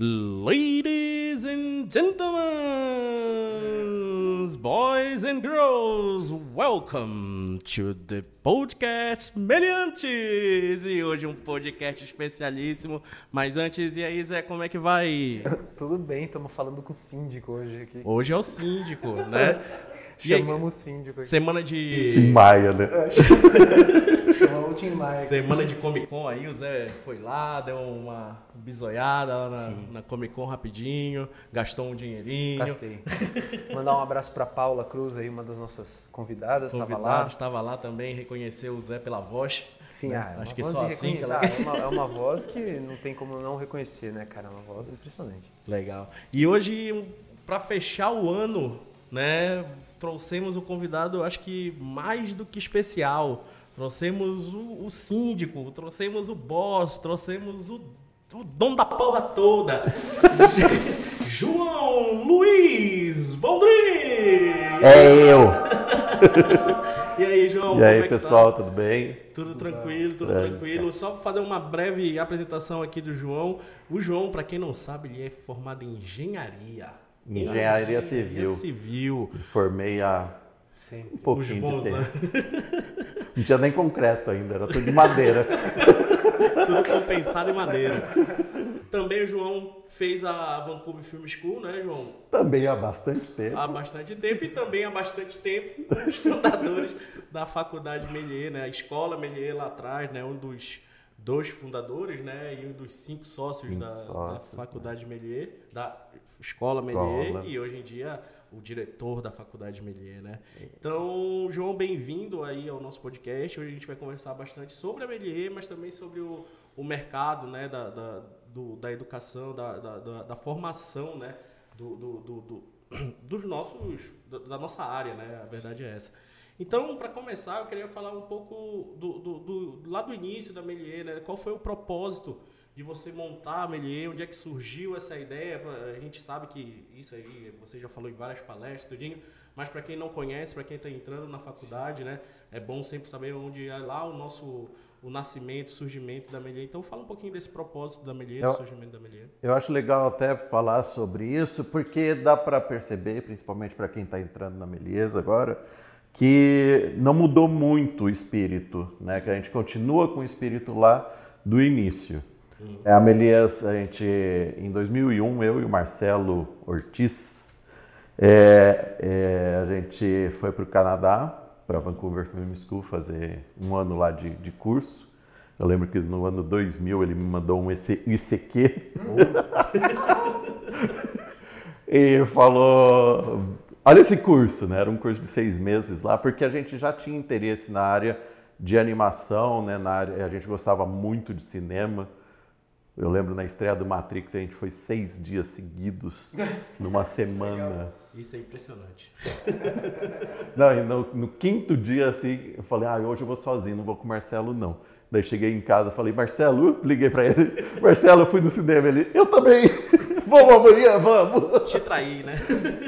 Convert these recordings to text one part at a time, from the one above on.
Ladies and gentlemen, boys and girls, welcome to the podcast Meliantes! E hoje um podcast especialíssimo. Mas antes, e aí, Zé, como é que vai? Tudo bem, estamos falando com o síndico hoje aqui. Hoje é o síndico, né? Chamamos o síndico aqui. Semana de. Tim Maia, né? O Tim Maia. Semana de Comic Con aí, o Zé foi lá, deu uma bisoiada lá na, na Comic Con rapidinho, gastou um dinheirinho. Gastei. Mandar um abraço para Paula Cruz aí, uma das nossas convidadas, estava lá. estava lá também, reconheceu o Zé pela voz. Sim, né? ah, é Acho que só assim que ela. Ah, é, uma, é uma voz que não tem como não reconhecer, né, cara? É uma voz impressionante. Legal. E hoje, para fechar o ano, né, trouxemos o convidado, acho que mais do que especial. Trouxemos o, o síndico, trouxemos o boss, trouxemos o, o dono da porra toda. João Luiz Baldrin! É eu! E aí, João? E como é aí, que pessoal, Tá? tudo bem? Tudo tranquilo, tudo É. tranquilo. Só fazer uma breve apresentação aqui do João. O João, para quem não sabe, ele é formado em engenharia. Engenharia civil. civil. Formei há Sempre. Os pouquinho bons, de tempo. né? Não tinha nem concreto ainda, era tudo de madeira. Tudo compensado em madeira. Também o João fez a Vancouver Film School, né, João? Também há bastante tempo. Há bastante tempo e também há bastante tempo um dos fundadores da Faculdade Melier, né? A Escola Melier lá atrás, né? Um dos dois fundadores, né? E um dos cinco sócios, Cinco da, sócios, da Faculdade Melier, da Escola, Escola. Melier e hoje em dia o diretor da Faculdade Melier, né? Então, João, bem-vindo aí ao nosso podcast. Hoje a gente vai conversar bastante sobre a Melier, mas também sobre o, o mercado, né? Da, da, do- da educação, da, da, da- da formação, né? do, do, do- do- dos nossos da, da nossa área, né? A verdade é essa. Então, para começar, eu queria falar um pouco do, do, do- lá do início da Melier, né? Qual foi o propósito de você montar a Melier? Onde é que surgiu essa ideia? A gente sabe que isso aí você já falou em várias palestras, tudinho, mas para quem não conhece, para quem está entrando na faculdade, né? É bom sempre saber onde é lá o nosso o nascimento, o surgimento da Melier. Então, fala um pouquinho desse propósito da Melier, Eu- do surgimento da Melier. Eu acho legal até falar sobre isso, porque dá para perceber, principalmente para quem está entrando na Meliesa agora, que não mudou muito o espírito, né? Que a gente continua com o espírito lá do início. É, a Melies, a gente, em 2001, eu e o Marcelo Ortiz, é, é, a gente foi para o Canadá, para Vancouver Film School, fazer um ano lá de, de curso. Eu lembro que no ano 2000 ele me mandou um IC ICQ e falou: Olha esse curso, né? Era um curso de seis meses lá, porque a gente já tinha interesse na área de animação, né? Na área, a gente gostava muito de cinema. Eu lembro na estreia do Matrix, a gente foi seis dias seguidos, numa semana. Isso é impressionante. Não, e no, no quinto dia, assim, eu falei, ah, hoje eu vou sozinho, não vou com o Marcelo, não. Daí cheguei em casa, falei, Marcelo, liguei pra ele, Marcelo, eu fui no cinema, ele, eu também, vamos amanhã, vamos. Te trair, né?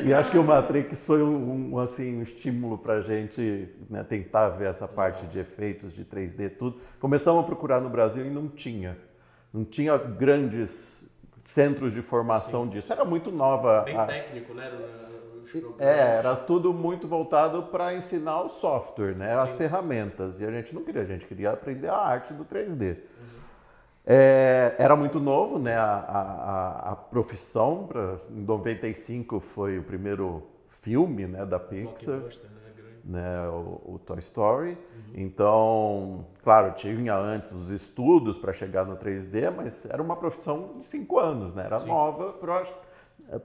E acho que o Matrix foi um, um, assim, um estímulo pra gente né, tentar ver essa parte de efeitos, de 3D, tudo. Começamos a procurar no Brasil e não tinha. Não tinha grandes centros de formação disso. Era muito nova. Bem a- técnico, né? É, era tudo muito voltado para ensinar o software, né? As Sim. ferramentas. E a gente não queria, a gente queria aprender a arte do 3D. É, era muito novo, né? A, a, a- profissão. Pra, em 95 foi o primeiro filme né, da Pixar né? Né, o, o Toy Story. Então, claro, tinha antes os estudos para chegar no 3D, mas era uma profissão de cinco anos, né? Era Sim. nova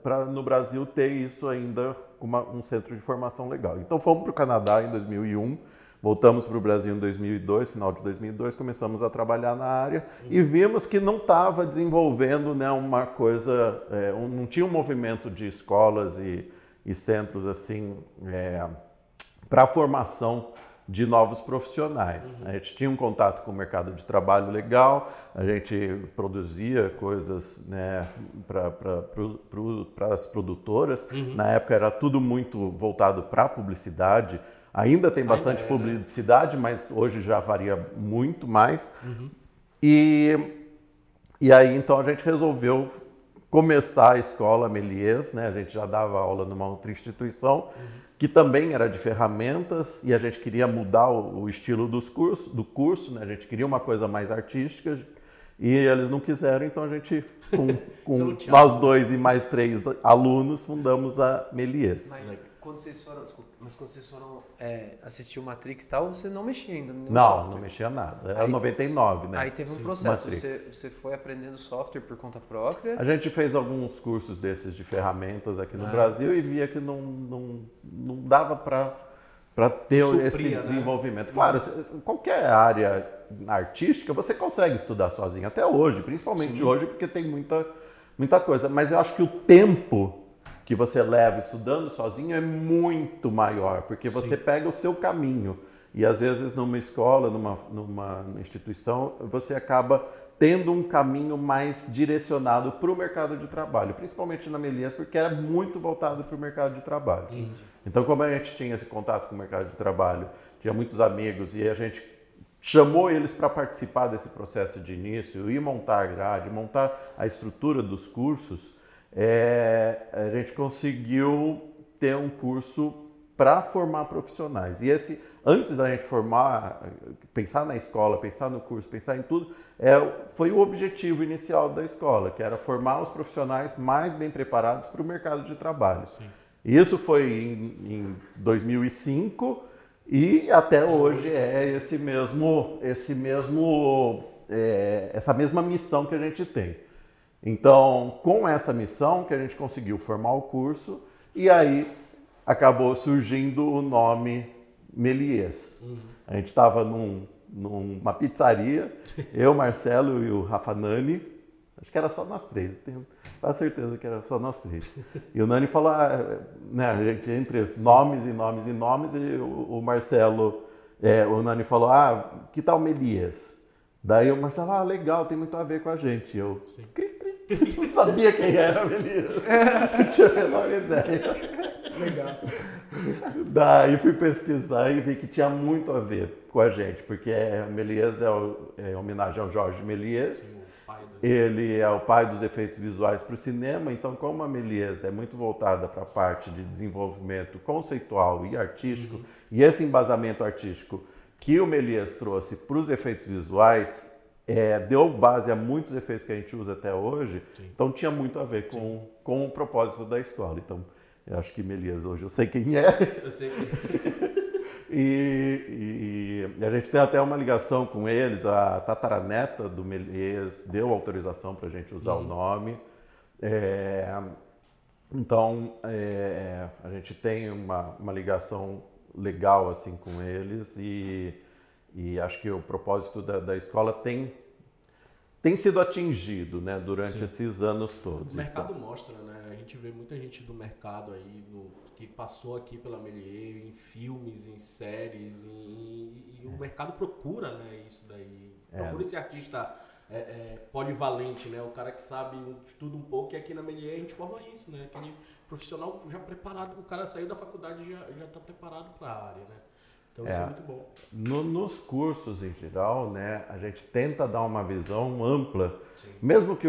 para no Brasil ter isso ainda com uma- um centro de formação legal. Então fomos para o Canadá em 2001, voltamos para o Brasil em 2002, final de 2002, começamos a trabalhar na área e vimos que não estava desenvolvendo né, uma coisa, é, um- não tinha um movimento de escolas e, e centros assim para a formação de novos profissionais. A gente tinha um contato com o mercado de trabalho legal, a gente produzia coisas né, para as produtoras. Na época era tudo muito voltado para a publicidade. Ainda tem bastante é, né? publicidade, mas hoje já varia muito mais. E, e aí então a gente resolveu começar a escola Melies, né? A gente já dava aula numa outra instituição que também era de ferramentas e a gente queria mudar o, o estilo dos cursos, do curso, né? A gente queria uma coisa mais artística e eles não quiseram, então a gente, com, com Então, nós dois e mais três alunos, fundamos a Melies. Mas quando vocês foram, desculpa, mas quando vocês foram é, assistir o Matrix e tal, você não mexia ainda no Não, software. não mexia nada. Era Aí- 99, né? Aí teve um processo, você, você foi aprendendo software por conta própria. A gente fez alguns cursos desses de ferramentas aqui no Ah. Brasil e via que não, não, não dava para ter Supria, esse né? desenvolvimento. Claro, se- qualquer área artística você consegue estudar sozinho, até hoje, principalmente hoje, porque tem muita, muita coisa. Mas eu acho que o tempo que você leva estudando sozinho é muito maior, porque você pega o seu caminho. E às vezes numa escola, numa, numa instituição, você acaba tendo um caminho mais direcionado para o mercado de trabalho, principalmente na Melias, porque era muito voltado para o mercado de trabalho. Então, como a gente tinha esse contato com o mercado de trabalho, tinha muitos amigos e a gente chamou eles para participar desse processo de início e montar a grade, montar a estrutura dos cursos, é, a gente conseguiu ter um curso para formar profissionais. E esse, antes da gente formar, pensar na escola, pensar no curso, pensar em tudo, é, foi o objetivo inicial da escola, que era formar os profissionais mais bem preparados para o mercado de trabalho. E Isso foi em, em 2005 e até hoje é esse mesmo, esse mesmo, é, essa mesma missão que a gente tem. Então, com essa missão que a gente conseguiu formar o curso e aí acabou surgindo o nome Melies. A gente estava num, numa pizzaria, eu, Marcelo e o Rafa Nani, acho que era só nós três, tenho quase certeza que era só nós três. E o Nani falou, ah, né, a gente entre nomes e nomes e nomes, e o, o Marcelo, é, o Nani falou, ah, que tal Melies? Daí o Marcelo, ah, legal, tem muito a ver com a gente. Eu, cri, não sabia quem era Melies. Não tinha a menor ideia. Legal. Daí fui pesquisar e vi que tinha muito a ver com a gente, porque é, Méliès é, o- é em homenagem ao Jorge do- Ele é o pai dos efeitos visuais para o cinema, então como a Méliès é muito voltada para a parte de desenvolvimento conceitual e artístico, e esse embasamento artístico que o Méliès trouxe para os efeitos visuais é, deu base a muitos efeitos que a gente usa até hoje, então tinha muito a ver com, com o propósito da escola. Então, eu acho que Méliès hoje eu sei quem é, Eu sei que... e, e- e a gente tem até uma ligação com eles. A tataraneta do Melies deu autorização para a gente usar o nome. É, então, é, a gente tem uma, uma ligação legal assim com eles e, e acho que o propósito da, da escola tem, tem sido atingido né, durante Sim. esses anos todos. O mercado mostra, né? A gente vê muita gente do mercado aí, que passou aqui pela Melier, em filmes, em séries, em- e o mercado procura, né, isso daí. É. Procura esse artista é, é, polivalente, né? O cara que sabe tudo um pouco, e aqui na Melier a gente forma isso, né? Aquele profissional já preparado, o cara saiu da faculdade e já, já tá preparado para a área, né? Então isso É. é muito bom. No- nos cursos em geral, né, a gente tenta dar uma visão ampla, Sim. mesmo que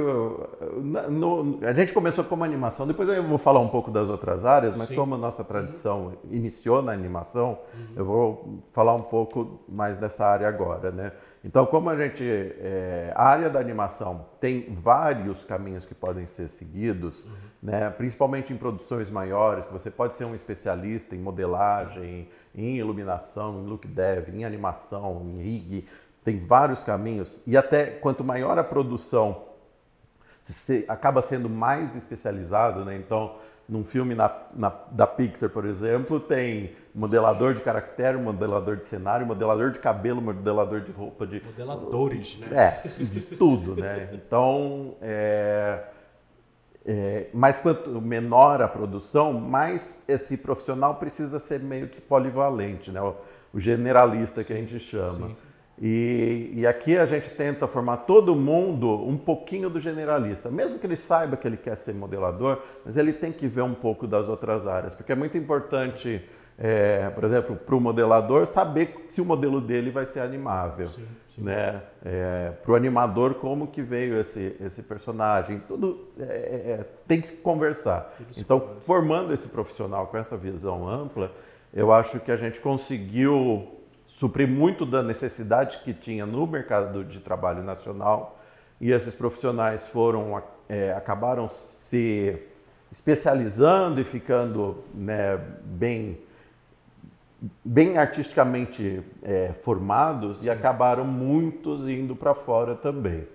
na- no- a gente começou como animação, depois eu vou falar um pouco das outras áreas, mas Sim. como a nossa tradição iniciou na animação, eu vou falar um pouco mais dessa área agora, né? Então, como a gente é, a área da animação tem vários caminhos que podem ser seguidos, né? Principalmente em produções maiores, que você pode ser um especialista em modelagem, em iluminação, em look dev, em animação, em rig, tem vários caminhos e até quanto maior a produção, você acaba sendo mais especializado, né? Então, num filme na- na- da Pixar, por exemplo, tem modelador de caractere, modelador de cenário, modelador de cabelo, modelador de roupa, de Modeladores, né? é, de tudo, né? Então, é, é, mas quanto menor a produção, mais esse profissional precisa ser meio que polivalente, né? O, o generalista que a gente chama. sim. E, e aqui a gente tenta formar todo mundo um pouquinho do generalista, mesmo que ele saiba que ele quer ser modelador, mas ele tem que ver um pouco das outras áreas, porque é muito importante é, por exemplo, para o modelador saber se o modelo dele vai ser animável. Sim, sim. Né? É, para o animador, como que veio esse, esse personagem. Tudo é, é tem que se conversar. então, formando esse profissional com essa visão ampla, eu acho que a gente conseguiu suprir muito da necessidade que tinha no mercado de trabalho nacional e esses profissionais foram é, acabaram se especializando e ficando né, bem bem artisticamente é, formados Sim. e acabaram muitos indo para fora também.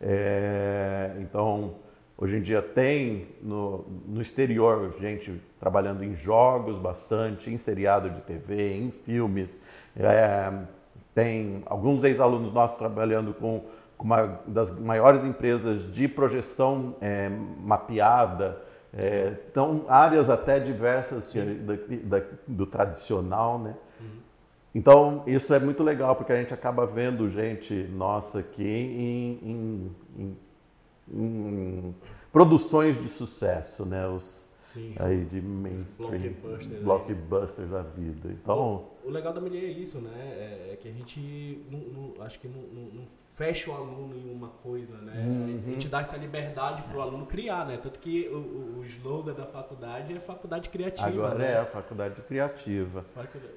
É, então, hoje em dia tem no, no exterior gente trabalhando em jogos bastante, em seriado de TV, em filmes. É, tem alguns ex-alunos nossos trabalhando com, com, uma das maiores empresas de projeção é, mapeada. É, então, áreas até diversas da, da, do tradicional, né? Uhum. Então, isso é muito legal, porque a gente acaba vendo gente nossa aqui em, em, em, em produções de sucesso, né? Os, Sim. aí de mainstream, blockbusters, blockbusters da vida. Então, o, o legal da Melier é isso, né? É, é que a gente não, não, acho que não, não, fecha o aluno em uma coisa, né? Uhum. A gente dá essa liberdade para o aluno criar, né? Tanto que o, o slogan da faculdade é faculdade criativa. Agora né? é a faculdade criativa.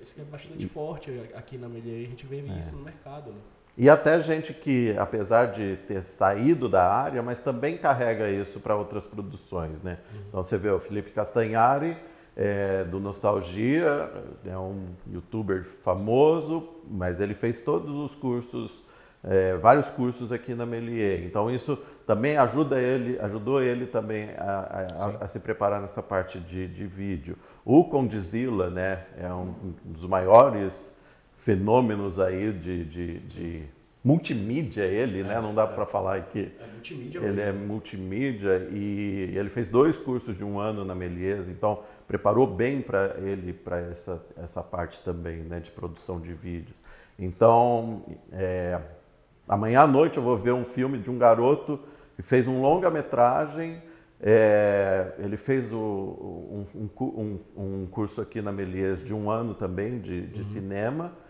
Isso é bastante e... forte aqui na Melier, a gente vê é. isso no mercado, né? E até gente que, apesar de ter saído da área, mas também carrega isso para outras produções, né? Uhum. Então você vê o Felipe Castanhari, é, do Nostalgia, é um youtuber famoso, mas ele fez todos os cursos, é, vários cursos aqui na Melier. Então isso também ajuda ele, ajudou ele também a, a, a se preparar nessa parte de, de vídeo. O Condizila, né, é um, um dos maiores fenômenos aí de, de, de multimídia ele, né? Não dá para falar que é multimídia ele é multimídia e ele fez dois cursos de um ano na Melies, então preparou bem para ele para essa essa parte também, né? De produção de vídeos. Então, é, amanhã à noite eu vou ver um filme de um garoto que fez um longa-metragem. É, ele fez o, um, um, um, curso aqui na Melies de um ano também de, de uhum. cinema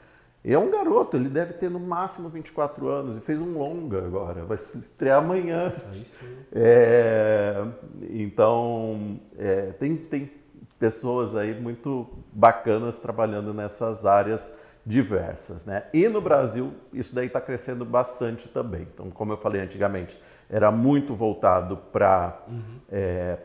e é um garoto, ele deve ter no máximo 24 anos e fez um longa agora, vai se estrear amanhã. Aí sim. É, então, é, tem, tem pessoas aí muito bacanas trabalhando nessas áreas diversas. Né? E no Brasil, isso daí está crescendo bastante também. Então, como eu falei antigamente, era muito voltado para uhum. é,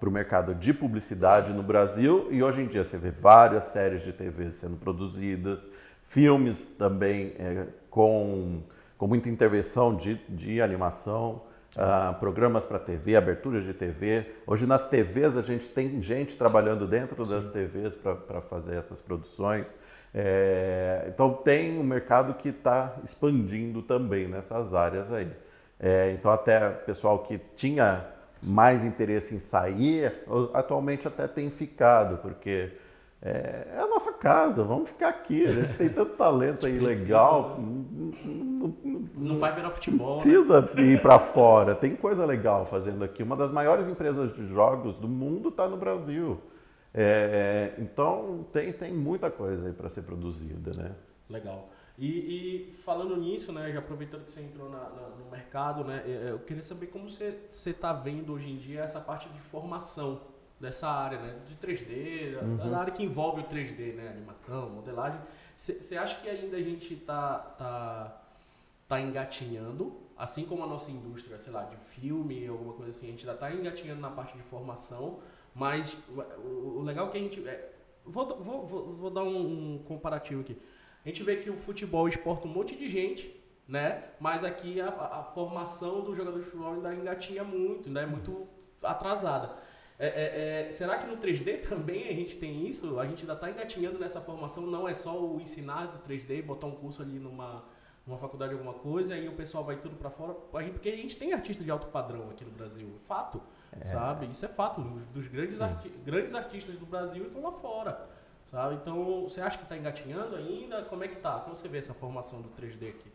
o mercado de publicidade no Brasil e hoje em dia você vê várias séries de TV sendo produzidas, filmes também é, com, com muita intervenção de, de animação, uh, programas para TV, aberturas de TV. Hoje nas TVs a gente tem gente trabalhando dentro Sim. das TVs para fazer essas produções. É, então tem um mercado que está expandindo também nessas áreas aí. É, então, até pessoal que tinha mais interesse em sair, atualmente até tem ficado, porque é, é a nossa casa, vamos ficar aqui. A gente tem tanto talento aí precisa, legal. Não, não, não, vai virar futebol. Né? Precisa né? ir para fora. Tem coisa legal fazendo aqui. Uma das maiores empresas de jogos do mundo está no Brasil. É, então tem, tem muita coisa aí para ser produzida, né? Legal. E, e, falando nisso, né, já aproveitando que você entrou na, na, no mercado, né, é, é, eu queria saber como você está vendo hoje em dia essa parte de formação dessa área, né, de 3D, uhum. da área que envolve o 3D, né, animação, modelagem. Você acha que ainda a gente está tá, tá engatinhando, assim como a nossa indústria, sei lá, de filme, alguma coisa assim, a gente ainda está engatinhando na parte de formação, mas o, o legal é que a gente... É, vou, vou, vou, vou dar um, um comparativo aqui. A gente vê que o futebol exporta um monte de gente, né? Mas aqui a, a formação do jogador de futebol ainda engatinha muito, ainda é muito atrasada. É, é, é, será que no 3D também a gente tem isso? A gente ainda está engatinhando nessa formação, não é só o ensinar de 3D, botar um curso ali numa, numa faculdade alguma coisa e o pessoal vai tudo para fora, porque a gente tem artista de alto padrão aqui no Brasil, fato, é. sabe? Isso é fato, dos grandes, arti grandes artistas do Brasil estão lá fora. Sabe? Então, você acha que está engatinhando ainda? Como é que está? Como você vê essa formação do 3D aqui?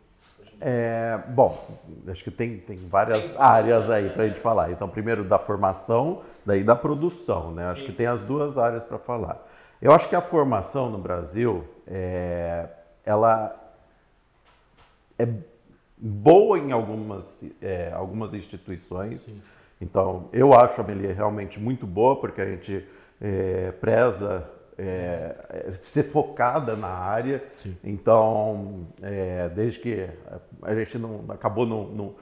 É, bom, acho que tem, tem várias tem áreas aí para a gente falar. Então, primeiro da formação, daí da produção, né? Acho sim, que sim. tem as duas áreas para falar. Eu acho que a formação no Brasil, é, ela é boa em algumas, é, algumas instituições. Sim. Então, eu acho a Melier realmente muito boa, porque a gente é, preza é, é, ser focada na área. Sim. Então, é, desde que a gente não acabou não,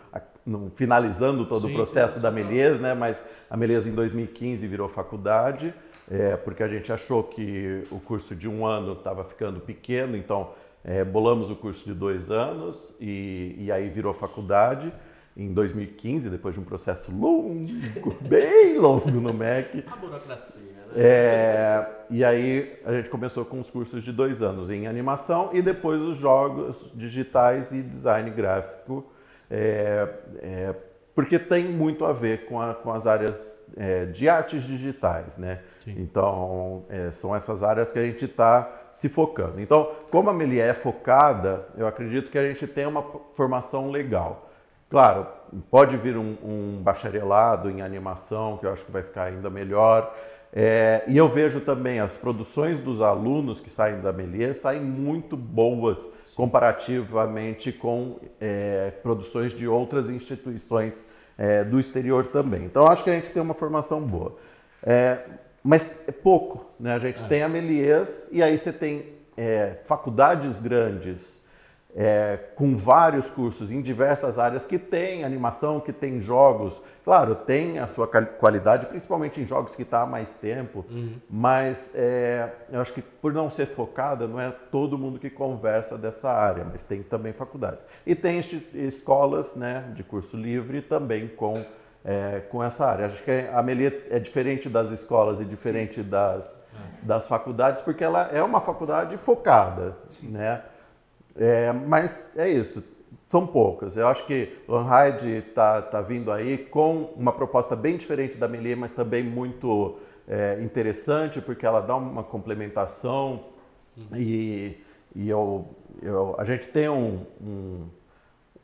finalizando todo sim, o processo da Melies, né? mas a Melies em 2015 virou faculdade, é, porque a gente achou que o curso de um ano estava ficando pequeno, então é, bolamos o curso de dois anos e, e aí virou faculdade em 2015, depois de um processo longo, bem longo no MEC. A burocracia, né? É, e aí a gente começou com os cursos de dois anos em animação e depois os jogos digitais e design gráfico, é, é, porque tem muito a ver com, a, com as áreas é, de artes digitais, né? Sim. Então, é, são essas áreas que a gente está se focando. Então, como a Melia é focada, eu acredito que a gente tem uma formação legal. Claro, pode vir um, um, bacharelado em animação, que eu acho que vai ficar ainda melhor. É, e eu vejo também as produções dos alunos que saem da Melier saem muito boas comparativamente com é, produções de outras instituições é, do exterior também. Então acho que a gente tem uma formação boa. É, mas é pouco, né? A gente é. tem a Melies e aí você tem é, faculdades grandes é, com vários cursos em diversas áreas que tem animação, que tem jogos. Claro, tem a sua qualidade, principalmente em jogos que está há mais tempo, uhum. mas é, eu acho que por não ser focada, não é todo mundo que conversa dessa área, mas tem também faculdades. E tem escolas né, de curso livre também com, é, com essa área. Acho que a Melia é diferente das escolas e diferente das, é. das faculdades, porque ela é uma faculdade focada, Sim. né? É, mas é isso, são poucas. Eu acho que o Unhide está tá vindo aí com uma proposta bem diferente da Melie, mas também muito é, interessante, porque ela dá uma complementação uhum. e, e eu, eu, a gente tem um, um,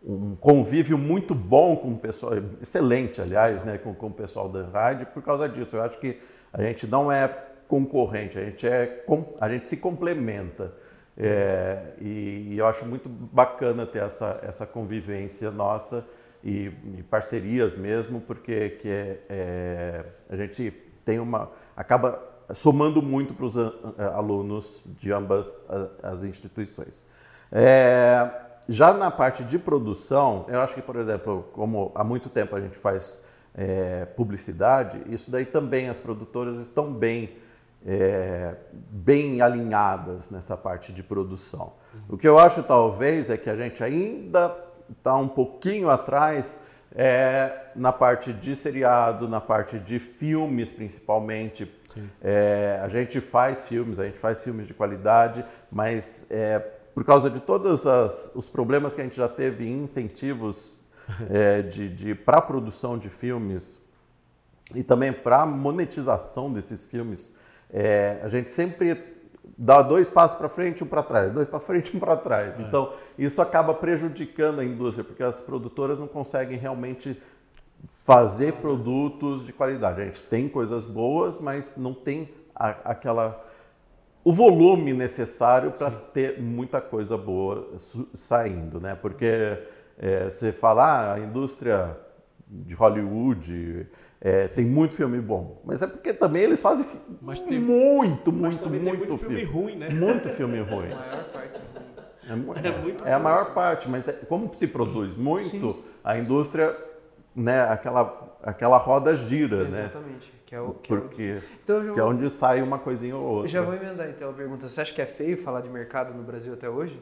um, convívio muito bom com o pessoal, excelente, aliás, né, com, com o pessoal da Unhide por causa disso. Eu acho que a gente não é concorrente, a gente, é, a gente se complementa. É, e, e, eu acho muito bacana ter essa, essa convivência nossa e, e parcerias mesmo, porque que é, é, a gente tem uma acaba somando muito para os alunos de ambas as instituições. É, já na parte de produção, eu acho que, por exemplo, como há muito tempo a gente faz é, publicidade, isso daí também as produtoras estão bem é, bem alinhadas nessa parte de produção. Uhum. O que eu acho talvez é que a gente ainda está um pouquinho atrás é, na parte de seriado, na parte de filmes principalmente. É, a gente faz filmes, a gente faz filmes de qualidade, mas é, por causa de todos as, os problemas que a gente já teve em incentivos é, de, de para a produção de filmes e também para a monetização desses filmes, é, a gente sempre dá dois passos para frente, um para trás, dois para frente, um para trás. É. Então, isso acaba prejudicando a indústria, porque as produtoras não conseguem realmente fazer produtos de qualidade. A gente tem coisas boas, mas não tem a, aquela o volume necessário para ter muita coisa boa saindo, né? Porque é, você fala, ah, a indústria de Hollywood é, tem muito filme bom, mas é porque também eles fazem tem, muito, muito, muito, muito filme, filme ruim, né? Muito filme ruim. A maior parte é, é, é, muito é a maior parte, mas é, como se produz muito, Sim. a indústria, né, aquela, aquela roda gira, Exatamente. né? Exatamente. Que é o, que Porque, é, o... Então, que é onde sai uma coisinha ou outra. Eu já vou emendar então a pergunta. Você acha que é feio falar de mercado no Brasil até hoje?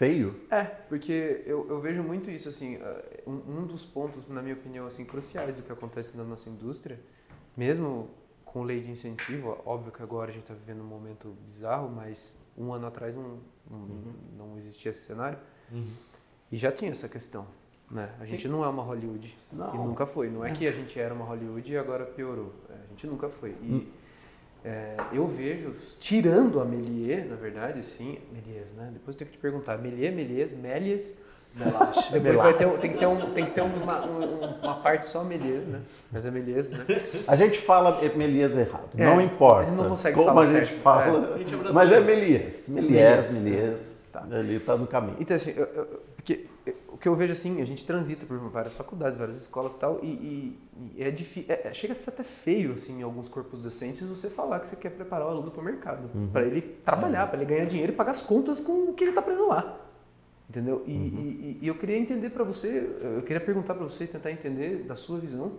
Feio? É, porque eu, eu vejo muito isso, assim, uh, um, um, dos pontos, na minha opinião, assim, cruciais do que acontece na nossa indústria, mesmo com lei de incentivo, óbvio que agora a gente está vivendo um momento bizarro, mas um ano atrás não, não, uhum. não existia esse cenário, uhum. e já tinha essa questão, né? A gente Sim. não é uma Hollywood, não. e nunca foi, não é, é, que a gente era uma Hollywood e agora piorou, a gente nunca foi, e... Hum é, eu vejo, tirando a Melier, na verdade, sim, Melies, né? Depois eu tenho que te perguntar, Melier, Melies, Mélies, Relaxa. Depois vai ter, tem que ter, um, tem que ter uma, uma parte só Melies, né? Mas é Melies, né? A gente fala Melies errado, é, não importa. A gente não consegue como falar a gente certo. fala, é. mas é Melies. Melies, Melies. Tá. Ali está no caminho. Então, assim, eu, eu, porque que eu vejo assim, a gente transita por várias faculdades, várias escolas e tal, e, e é difícil, é, chega a ser até feio, assim, em alguns corpos docentes, você falar que você quer preparar o aluno para o mercado, uhum. para ele trabalhar, para ele ganhar dinheiro e pagar as contas com o que ele está aprendendo lá. Entendeu? E, uhum. e, e, eu queria entender para você, eu queria perguntar para você, tentar entender da sua visão,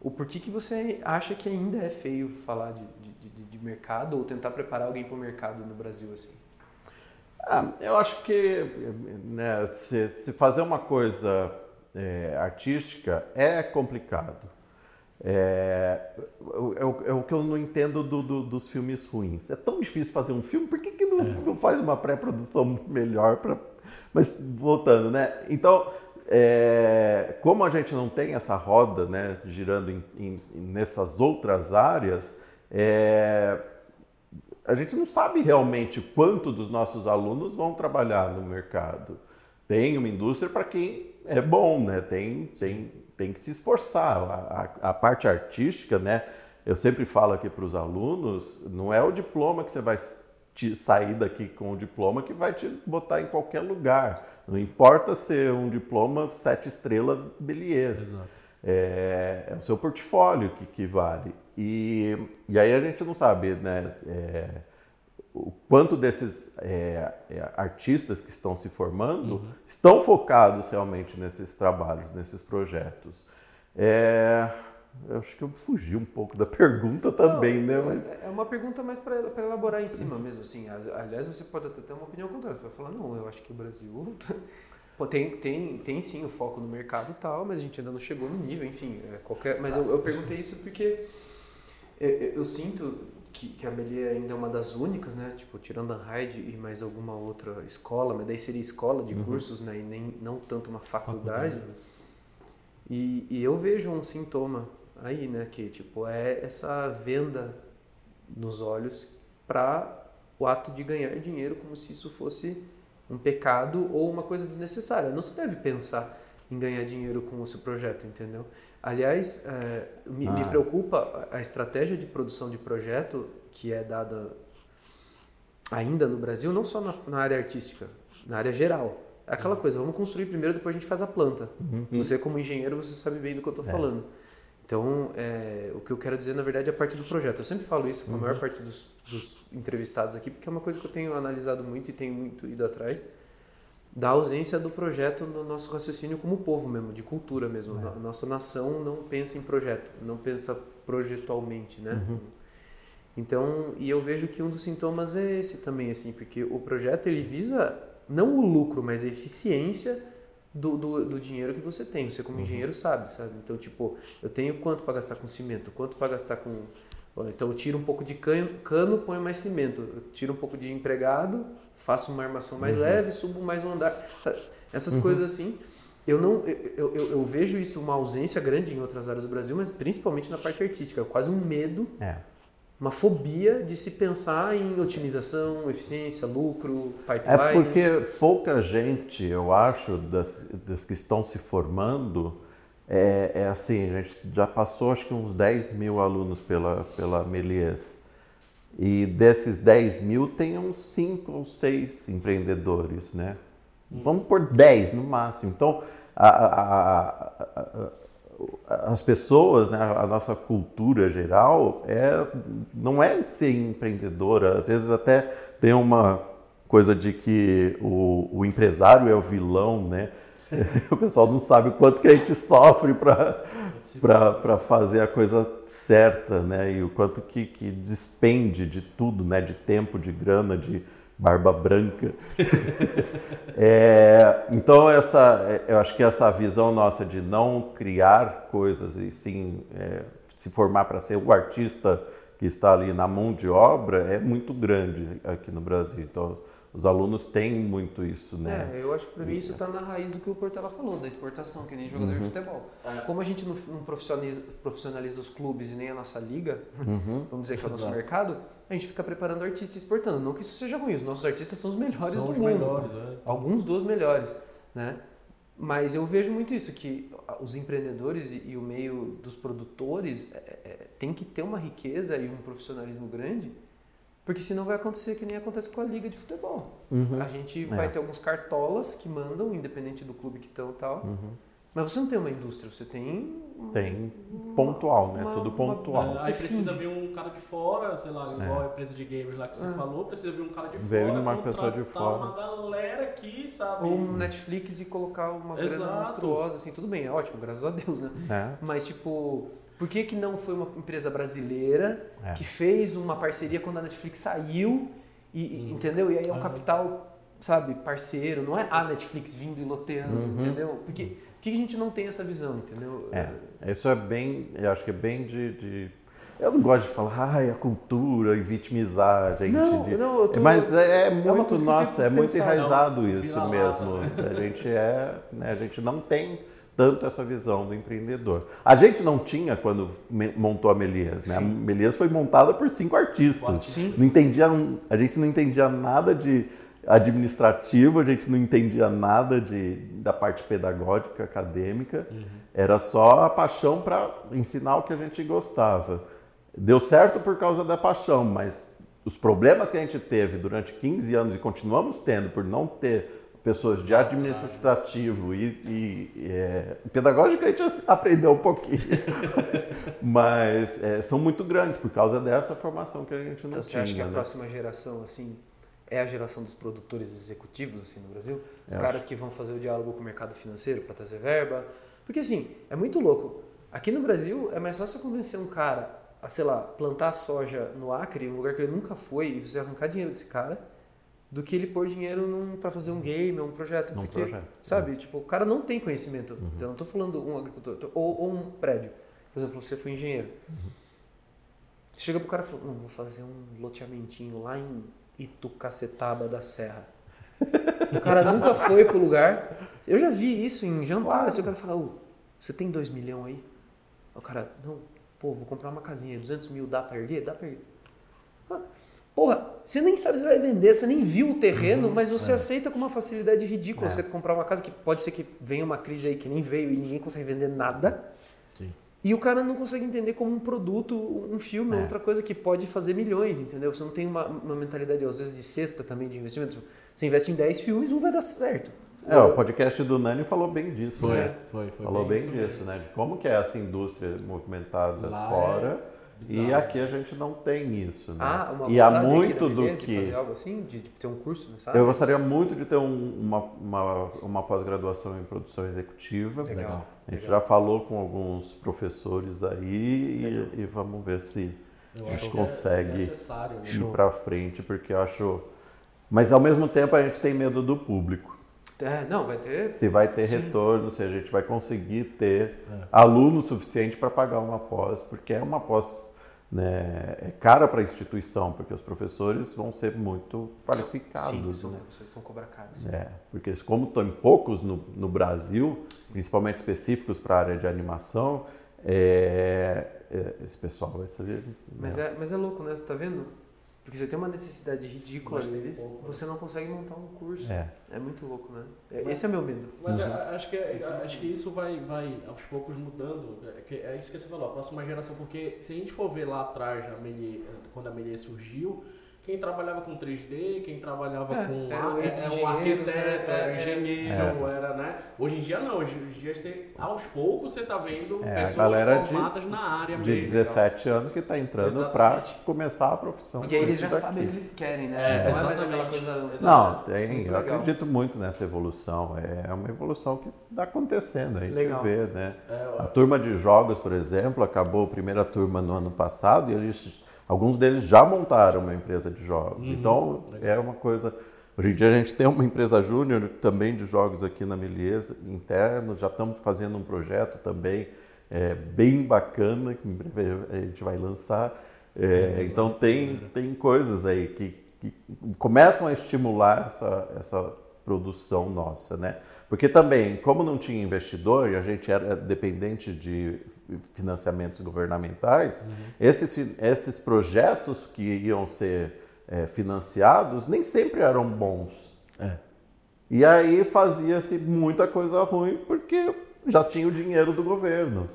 o porquê que você acha que ainda é feio falar de, de, de, de mercado ou tentar preparar alguém para o mercado no Brasil assim? Ah, eu acho que né, se, se, fazer uma coisa é, artística é complicado. É, é, é, o que eu não entendo do, do, dos filmes ruins. É tão difícil fazer um filme, por que, que não, é. não faz uma pré-produção melhor? Pra... Mas voltando, né? Então, é, como a gente não tem essa roda né, girando em, em, nessas outras áreas, é, a gente não sabe realmente quanto dos nossos alunos vão trabalhar no mercado. Tem uma indústria para quem é bom, né? Tem, tem, tem que se esforçar. A, a, a parte artística, né? Eu sempre falo aqui para os alunos, não é o diploma que você vai sair daqui com o diploma que vai te botar em qualquer lugar. Não importa ser um diploma sete estrelas, beleza. É, é, o seu portfólio que, que vale. E, e aí a gente não sabe né, é, o quanto desses é, é, artistas que estão se formando uhum. estão focados realmente nesses trabalhos, nesses projetos. É, eu acho que eu fugi um pouco da pergunta também, não, né? Mas... É uma pergunta mais para elaborar em cima mesmo. Assim. Aliás, você pode até ter uma opinião contrária. Você vai falar, não, eu acho que o Brasil Pô, tem, tem, tem sim o foco no mercado e tal, mas a gente ainda não chegou no nível, enfim. É qualquer... Mas eu, eu perguntei isso porque eu, eu sinto que, que a Melier ainda é uma das únicas, né? Tipo, tirando a Hyde e mais alguma outra escola, mas daí seria escola de uhum. cursos, né? E nem, não tanto uma faculdade. faculdade. E, e eu vejo um sintoma aí, né? Que, tipo, é essa venda nos olhos para o ato de ganhar dinheiro como se isso fosse um pecado ou uma coisa desnecessária. Não se deve pensar em ganhar dinheiro com o seu projeto, entendeu? Aliás, é, me, ah. me, preocupa a estratégia de produção de projeto que é dada ainda no Brasil, não só na, na área artística, na área geral. É aquela uhum. coisa, vamos construir primeiro, depois a gente faz a planta. Uhum. Você, como engenheiro, você sabe bem do que eu estou é. falando. Então, é, o que eu quero dizer, na verdade, é a parte do projeto. Eu sempre falo isso com a maior uhum. parte dos, dos, entrevistados aqui, porque é uma coisa que eu tenho analisado muito e tenho muito ido atrás, da ausência do projeto no nosso raciocínio como povo mesmo, de cultura mesmo. É. A nossa nação não pensa em projeto, não pensa projetualmente, né? Uhum. Então, e eu vejo que um dos sintomas é esse também, assim, porque o projeto ele visa não o lucro, mas a eficiência do, do, do, dinheiro que você tem. Você como uhum. engenheiro sabe, sabe? Então, tipo, eu tenho quanto para gastar com cimento, quanto para gastar com... Então, eu tiro um pouco de cano, cano, ponho mais cimento. Eu tiro um pouco de empregado, faço uma armação mais uhum. leve, subo mais um andar. Essas uhum. coisas assim... Eu, não, eu, eu, eu, vejo isso uma ausência grande em outras áreas do Brasil, mas principalmente na parte artística. Quase um medo é uma fobia de se pensar em otimização, eficiência, lucro, pipeline. É porque pouca gente, eu acho, das, das que estão se formando, é, é, assim, a gente já passou acho que uns 10 mil alunos pela, pela Melies. E desses 10 mil tem uns 5 ou 6 empreendedores, né? Hum. Vamos por 10 no máximo. Então, a, a, a, as pessoas, né, a nossa cultura geral é não é ser empreendedora. Às vezes até tem uma coisa de que o, o empresário é o vilão, né? o pessoal não sabe o quanto que a gente sofre para fazer a coisa certa, né? E o quanto que, que despende de tudo, né? De tempo, de grana, de barba branca. é, então essa, eu acho que essa visão nossa de não criar coisas e sim é, se formar para ser o artista que está ali na mão de obra é muito grande aqui no Brasil. Então os alunos têm muito isso, né? É, eu acho que para mim isso está na raiz do que o Portela falou, da exportação, que nem jogador uhum. de futebol. É. Como a gente não, não profissionaliza, profissionaliza, os clubes e nem a nossa liga, uhum. vamos dizer que é o nosso mercado, a gente fica preparando artista e exportando. Não que isso seja ruim, os nossos artistas são os melhores são do os mundo. Melhores, é. Alguns dos melhores, né? Mas eu vejo muito isso, que os empreendedores e, e o meio dos produtores é, é, tem que ter uma riqueza e um profissionalismo grande, porque senão vai acontecer que nem acontece com a liga de futebol. Uhum. A gente É. vai ter alguns cartolas que mandam, independente do clube que estão e tal. Uhum. Mas você não tem uma indústria, você tem. Tem pontual, né? uma- Tudo uma- pontual. É, aí precisa finge. vir um cara de fora, sei lá, É. igual a empresa de games lá que você Ah. falou, precisa vir um cara de Veio fora. uma pessoa de fora. uma galera aqui, sabe? Ou um Netflix e colocar uma grana Exato. monstruosa, assim, tudo bem, é ótimo, graças a Deus, né? né? Mas, tipo, por que, que não foi uma empresa brasileira É. que fez uma parceria quando a Netflix saiu, e, Uhum. entendeu? E aí é um Aham. capital, sabe, parceiro, não é a Netflix vindo e loteando, Uhum. entendeu? Porque por que a gente não tem essa visão, entendeu? É, isso é bem, eu acho que é bem de, de- Eu não gosto de falar, ai, a cultura e vitimizar a gente. Não, de- não, tô- Mas é, é uma muito, eu nossa, é muito enraizado É um isso mesmo. né? A gente é, né, a gente não tem tanto essa visão do empreendedor. A gente não tinha quando montou a Melias, né? A Melias foi montada por cinco artistas. Sim. Não entendia, a gente não entendia nada de administrativo, a gente não entendia nada de, da parte pedagógica, acadêmica. Era só a paixão para ensinar o que a gente gostava. Deu certo por causa da paixão, mas os problemas que a gente teve durante 15 anos e continuamos tendo por não ter pessoas de administrativo e, e, é, pedagógico a gente aprendeu um pouquinho, mas é, são muito grandes por causa dessa formação que a gente não Então, você tinha. acha que a né? próxima geração, assim, é a geração dos produtores executivos, assim, no Brasil? Os Eu caras que vão fazer o diálogo com o mercado financeiro para trazer verba? Porque, assim, é muito louco. Aqui no Brasil, é mais fácil convencer um cara a, sei lá, plantar soja no Acre, um lugar que ele nunca foi, e você arrancar dinheiro desse cara, do que ele pôr dinheiro pra fazer um game ou um projeto. Num porque, projeto, sabe, tipo, o cara não tem conhecimento. Então, eu não tô falando um agricultor, tô- ou, ou um prédio. Por exemplo, você foi engenheiro. Chega pro cara e fala, não, vou fazer um loteamentinho lá em Itucacetaba da Serra. O cara nunca foi pro lugar. Eu já vi isso em jantar. Assim, o cara fala, ô, você tem dois milhões aí? Aí O cara, não, pô, vou comprar uma casinha, 200 mil, dá pra erguer? Dá pra erguer. Ah, Porra, você nem sabe se vai vender, você nem viu o terreno, mas você aceita com uma facilidade ridícula É. você comprar uma casa que pode ser que venha uma crise aí que nem veio e ninguém consegue vender nada. Sim. E o cara não consegue entender como um produto, um filme, É. outra coisa que pode fazer milhões, entendeu? Você não tem uma, uma mentalidade, às vezes, de cesta também de investimento. Você investe em 10 filmes, um vai dar certo. É, o podcast do Nani falou bem disso, Foi, né? foi, foi. Falou bem, isso disso, mesmo. né? De como que é essa indústria movimentada Lá fora. É e aqui a gente não tem isso, né? Ah, uma e há muito do que... fazer algo assim, de, ter um curso? Eu gostaria muito de ter um- uma, uma, uma pós-graduação em produção executiva. Legal. A gente legal. já falou com alguns professores aí e, e vamos ver se Eu a gente é consegue né? ir para frente, porque eu acho. Mas ao mesmo tempo a gente tem medo do público. É, não, vai ter. Se vai ter Sim. retorno, se a gente vai conseguir ter É. aluno suficiente para pagar uma pós, porque é uma pós né, é cara para a instituição, porque os professores vão ser muito qualificados. Sim, são, né? vocês vão cobrar caro. sim. É, porque como estão poucos no, no Brasil, principalmente específicos para a área de animação, é, é, esse pessoal vai. Mas, né? é, mas é louco, né? Você tá vendo? Porque você tem uma necessidade ridícula Mas deles, pouco. você não consegue montar um curso. É. É muito louco, né? É- Esse é meu medo. Mas é, acho, que, acho que isso vai, vai aos poucos mudando. É, que- é isso que você falou, a próxima geração. Porque se a gente for ver lá atrás, a Melier, quando a Melier surgiu, quem trabalhava com 3D, quem trabalhava É, com eram a- é, esses é o engenheiros, arquiteto, né? era o É, engenheiro, era, né? Hoje em dia não, hoje em dia você, aos poucos você tá vendo É, pessoas galera de- formadas na área De mesmo. 17 anos que está entrando para começar a profissão. E aí eles já daqui. sabem o que eles querem, né? É, não é mais aquela exatamente. coisa. Não, Exatamente. É tem. Eu legal. acredito muito nessa evolução. É uma evolução que está acontecendo. A gente Legal. vê, né? É, A turma de jogos, por exemplo, acabou a primeira turma no ano passado e eles, alguns deles já montaram uma empresa de jogos. Uhum. Então, é uma coisa. Hoje em dia a gente tem uma empresa júnior também de jogos aqui na Meliesa, interno, já estamos fazendo um projeto também é, bem bacana, que em breve a gente vai lançar. É, então tem, tem coisas aí que, que começam a estimular essa, essa produção nossa, né? Porque também, como não tinha investidor e a gente era dependente de financiamentos governamentais, esses, fi- esses projetos que iam ser é, financiados nem sempre eram bons. É. E aí fazia-se muita coisa ruim porque já tinha o dinheiro do governo.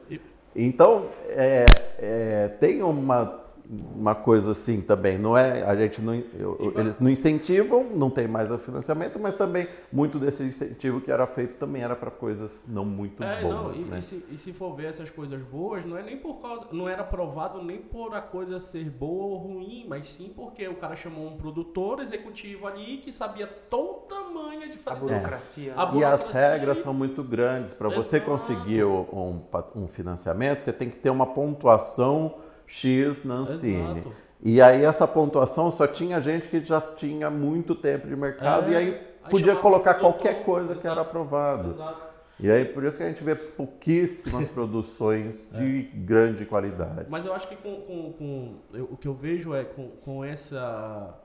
Então, é, é, tem uma uma coisa assim também, não é? A gente não, eu, eles não incentivam, não tem mais o financiamento, mas também muito desse incentivo que era feito também era para coisas não muito é, boas, não, e, né? E se, e se, for ver essas coisas boas, não é nem por causa, não era aprovado nem por a coisa ser boa ou ruim, mas sim porque o cara chamou um produtor executivo ali que sabia toda manha de fazer a burocracia. É. A burocracia. E as regras são muito grandes para você conseguir um, um financiamento, você tem que ter uma pontuação X na Ancine. Exato. E aí essa pontuação só tinha gente que já tinha muito tempo de mercado é, e aí, aí podia colocar qualquer coisa exato, que era aprovado. Exato. E aí por isso que a gente vê pouquíssimas produções de é. grande qualidade. Mas eu acho que com, com, com eu, o que eu vejo é com, com essa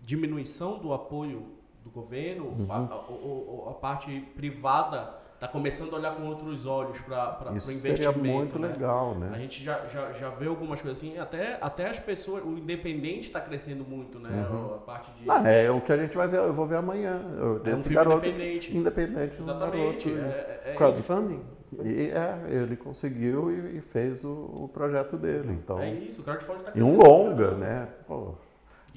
diminuição do apoio do governo, uhum. a, a, a, a parte privada está começando a olhar com outros olhos para o investimento. Seria muito né? legal, né? A gente já, já, já vê algumas coisas assim, até, até as pessoas, o independente está crescendo muito, né? Uhum. A parte de. Ah, é o que a gente vai ver, eu vou ver amanhã. Eu, é um garoto independente. Independente, Exatamente. Um garoto. É, é, é crowdfunding? E é, ele conseguiu e, e fez o, o, projeto dele. Então, é isso, o crowdfunding está crescendo. E um longa, né? Pô,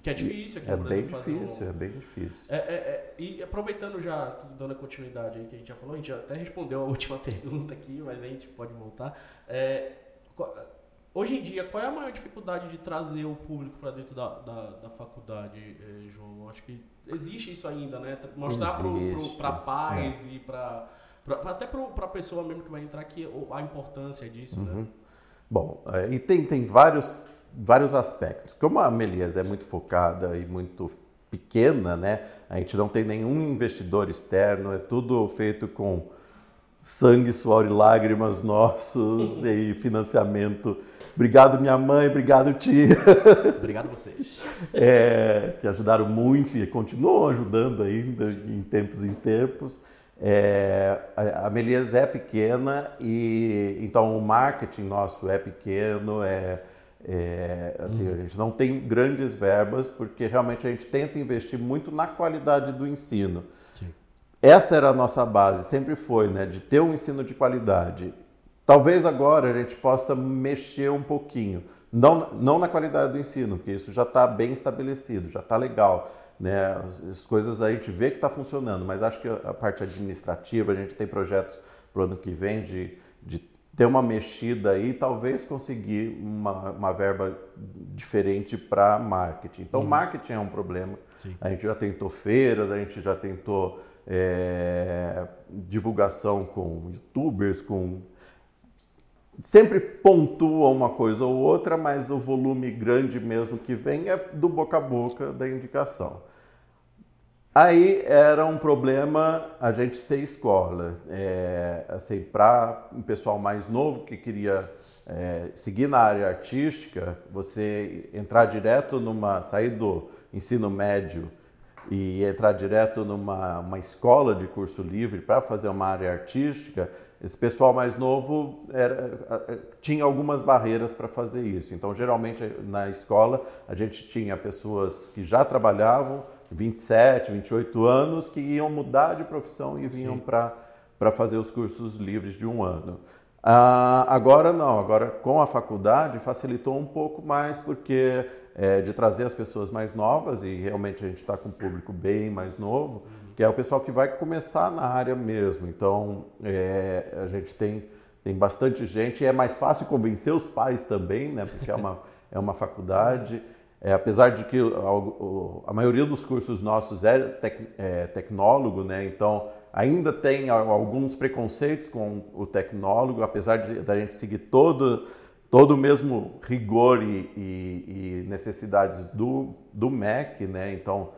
que é difícil aqui é no Brasil. Bem difícil, um... É bem difícil, é, é, é, E aproveitando já, dando a continuidade aí que a gente já falou, a gente até respondeu a última pergunta aqui, mas a gente pode voltar. É, hoje em dia, qual é a maior dificuldade de trazer o público para dentro da, da, da faculdade, eh, João? Acho que existe isso ainda, né? Mostrar para pais é. e para até para a pessoa mesmo que vai entrar aqui a importância disso, né? uhum. né? Bom, é, e tem, tem vários, vários aspectos. Como a Melias é muito focada e muito pequena, né? A gente não tem nenhum investidor externo, é tudo feito com sangue, suor e lágrimas nossos e financiamento. Obrigado, minha mãe, obrigado, tia. Obrigado vocês. É, que ajudaram muito e continuam ajudando ainda em tempos em tempos. É, a Melias é pequena e então o marketing nosso é pequeno, é, é assim, uhum. a gente não tem grandes verbas porque realmente a gente tenta investir muito na qualidade do ensino. Sim. Essa era a nossa base, sempre foi, né, de ter um ensino de qualidade. Talvez agora a gente possa mexer um pouquinho, não, não na qualidade do ensino, porque isso já está bem estabelecido, já está legal né? As coisas a gente vê que está funcionando, mas acho que a parte administrativa, a gente tem projetos para o ano que vem de, de ter uma mexida aí, talvez conseguir uma, uma verba diferente para marketing. Então, uhum. marketing é um problema. Sim. A gente já tentou feiras, a gente já tentou é, divulgação com youtubers, com sempre pontua uma coisa ou outra, mas o volume grande mesmo que vem é do boca a boca da indicação. Aí era um problema a gente ser escola, é, assim, para um pessoal mais novo que queria é, seguir na área artística, você entrar direto numa, sair do ensino médio e entrar direto numa uma escola de curso livre para fazer uma área artística, esse pessoal mais novo era, tinha algumas barreiras para fazer isso. Então, geralmente na escola a gente tinha pessoas que já trabalhavam 27, 28 anos que iam mudar de profissão e vinham para fazer os cursos livres de um ano. Ah, agora não, agora com a faculdade facilitou um pouco mais porque é, de trazer as pessoas mais novas e realmente a gente está com um público bem mais novo, uhum. que é o pessoal que vai começar na área mesmo. Então é, a gente tem, tem bastante gente e é mais fácil convencer os pais também, né? Porque é uma, é uma faculdade. É, apesar de que a, a, maioria dos cursos nossos é, tec, é, tecnólogo, né? então ainda tem alguns preconceitos com o tecnólogo, apesar de da gente seguir todo, todo o mesmo rigor e, e, e necessidades do, do MEC, né? então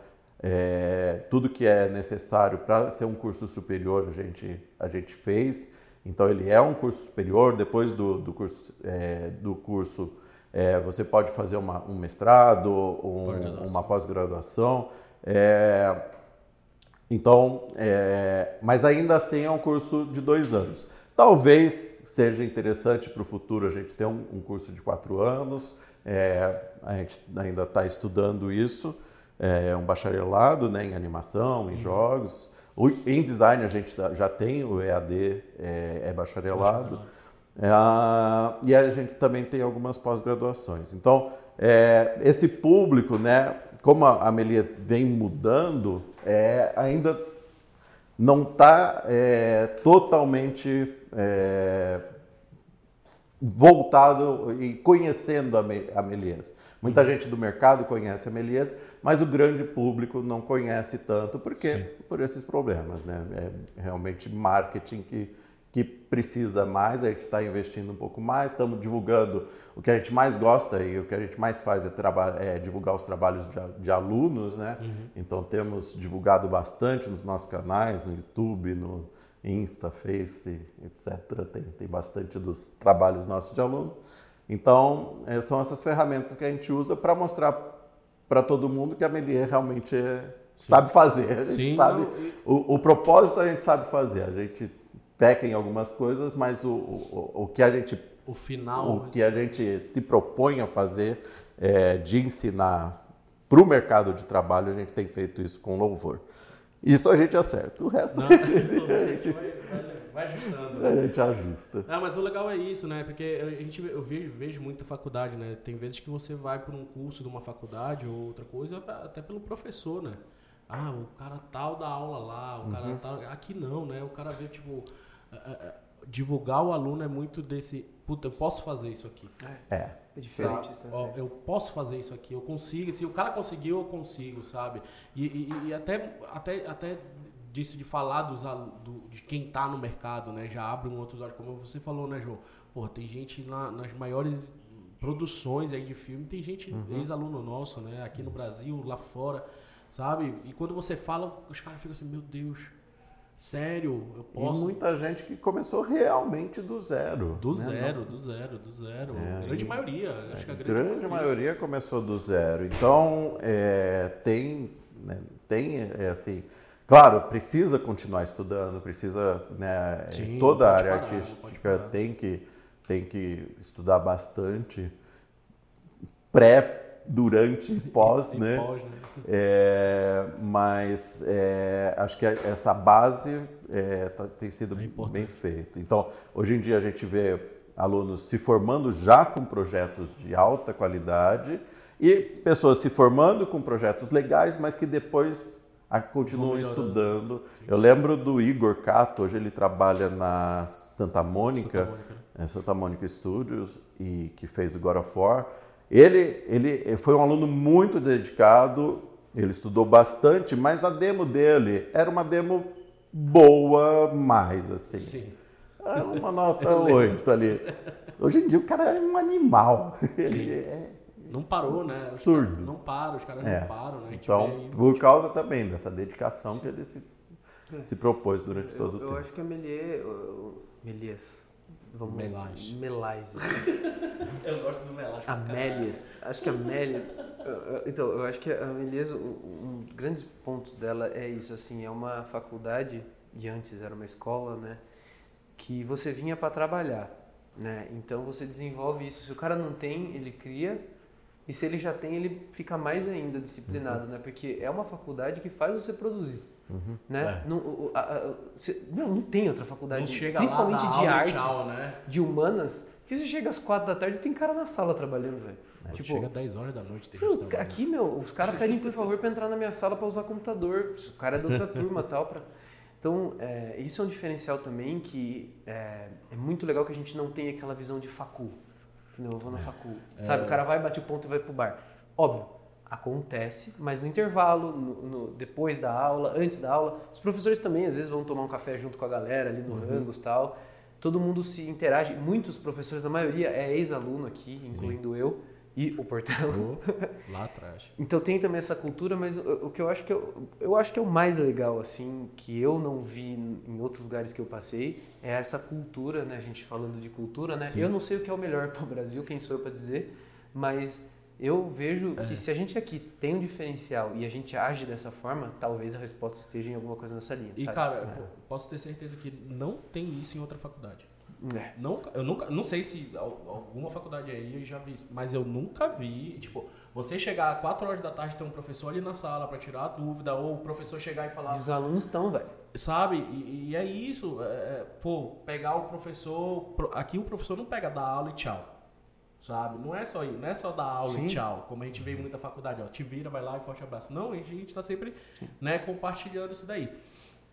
é, tudo que é necessário para ser um curso superior a gente, a gente fez. Então ele é um curso superior, depois do, do curso, é, do curso é, você pode fazer uma, um mestrado, um, uma pós-graduação. É, então, é, mas ainda assim é um curso de dois anos. Talvez seja interessante para o futuro a gente ter um, um curso de quatro anos. É, a gente ainda está estudando isso. É um bacharelado né, em animação, em uhum. jogos. O, em design a gente já tem o EAD, é, é bacharelado. É, e a gente também tem algumas pós-graduações. Então, é, esse público, né, como a Melias vem mudando, é, ainda não está é, totalmente é, voltado e conhecendo a Melies. Muita uhum. gente do mercado conhece a Melies, mas o grande público não conhece tanto, porque Sim. por esses problemas, né? É realmente marketing que, que precisa mais, a gente está investindo um pouco mais, estamos divulgando o que a gente mais gosta e o que a gente mais faz é, é divulgar os trabalhos de, de alunos, né? Uhum. Então temos divulgado bastante nos nossos canais, no YouTube, no, Insta, Face, etc. Tem, tem bastante dos trabalhos nossos de aluno. Então, é, são essas ferramentas que a gente usa para mostrar para todo mundo que a Melier realmente é, sabe fazer. A gente Sim, sabe, não... o, o, propósito a gente sabe fazer. A gente peca em algumas coisas, mas o, o, o que a gente o final o que a gente se propõe a fazer é, de ensinar para o mercado de trabalho, a gente tem feito isso com louvor. Isso a gente acerta. O resto não, a gente, a gente vai, vai, vai, ajustando. Né? A gente ajusta. Ah, mas o legal é isso, né? Porque a gente, eu vejo, vejo muita faculdade, né? Tem vezes que você vai para um curso de uma faculdade ou outra coisa, até pelo professor, né? Ah, o cara tal da aula lá, o cara uhum. tal. Aqui não, né? O cara vê, tipo. Divulgar o aluno é muito desse. Puta, eu posso fazer isso aqui. É. É diferente Ó, eu posso fazer isso aqui, eu consigo. Se o cara conseguiu, eu consigo, sabe? E, e, e até, até, até disso de falar dos, do, de quem está no mercado, né? Já abre um outro usuário, como você falou, né, João? Porra, tem gente na, nas maiores produções aí de filme, tem gente, uhum. ex-aluno nosso, né? Aqui no Brasil, lá fora, sabe? E quando você fala, os caras ficam assim, meu Deus, Sério, eu posso. E muita gente que começou realmente do zero. Do né? zero, Não... do zero, do zero. É, grande e... maioria. Acho que a grande, grande maioria. maioria. começou do zero. Então, é, tem, né, tem é, assim. Claro, precisa continuar estudando, precisa, né, Sim, toda a área parar, artística tem que, tem que estudar bastante, pré, durante e pós, e, né? Pós, né? É, mas é, acho que essa base é, tá, tem sido é bem feita. Então, hoje em dia a gente vê alunos se formando já com projetos de alta qualidade e pessoas se formando com projetos legais, mas que depois continuam estudando. Eu lembro do Igor Cato, hoje ele trabalha na Santa Mônica, Santa Mônica, né? Santa Mônica Studios, e que fez o God of War. Ele, ele foi um aluno muito dedicado, ele estudou bastante, mas a demo dele era uma demo boa mais, assim. Sim. Era uma nota 8 ali. Hoje em dia o cara é um animal. Sim. É não parou, né? Absurdo. Não para, os caras é. não param, né? Então, aí, por causa também dessa dedicação Sim. que ele se, se propôs durante todo eu, o tempo. Eu acho que a Melier, Melies, Vamos Melage. Melage. eu gosto do Melage. Amélias. Acho que a Amélias. Então, eu acho que a Amélias, um, dos grandes pontos dela é isso, assim, é uma faculdade, e antes era uma escola, né? Que você vinha para trabalhar, né? Então você desenvolve isso. Se o cara não tem, ele cria. E se ele já tem, ele fica mais ainda disciplinado, uhum. né? Porque é uma faculdade que faz você produzir. Uhum. Né? É. Não, a, a, não, não tem outra faculdade, principalmente de artes, tchau, né? de humanas, que você chega às quatro da tarde e tem cara na sala trabalhando, velho. É, tipo, chega às 10 horas da noite. Tem aqui, meu, os caras pedem por favor para entrar na minha sala para usar computador. O cara é da outra turma tal. Pra... Então, é, isso é um diferencial também que é, é, muito legal que a gente não tem aquela visão de facu. Não, eu vou na é. facu. Sabe, o cara vai, bate o ponto e vai pro bar. Óbvio, acontece, mas no intervalo, no, no, depois da aula, antes da aula, os professores também às vezes vão tomar um café junto com a galera ali no uhum. Rangos tal. Todo mundo se interage, muitos professores, a maioria é ex-aluno aqui, incluindo Sim. eu e o Portelo. lá atrás. então tem também essa cultura, mas o, o que eu acho que eu, eu acho que é o mais legal assim, que eu não vi em outros lugares que eu passei, é essa cultura, né, a gente falando de cultura, né? Sim. Eu não sei o que é o melhor para o Brasil, quem sou eu para dizer, mas eu vejo é. que se a gente aqui tem um diferencial e a gente age dessa forma, talvez a resposta esteja em alguma coisa nessa linha. E, sabe? cara, é. posso ter certeza que não tem isso em outra faculdade. É. Nunca, eu nunca, não sei se alguma faculdade aí eu já vi, mas eu nunca vi, tipo, você chegar às 4 horas da tarde ter um professor ali na sala para tirar a dúvida, ou o professor chegar e falar. Os alunos estão, velho. Sabe? E, e, é isso. É, é, pô, pegar o professor. Aqui o professor não pega dar aula e tchau. Sabe? Não é só isso, não é só dar aula Sim. e tchau, como a gente vê em muita faculdade, ó, te vira, vai lá e forte abraço. Não, a gente está sempre né, compartilhando isso daí.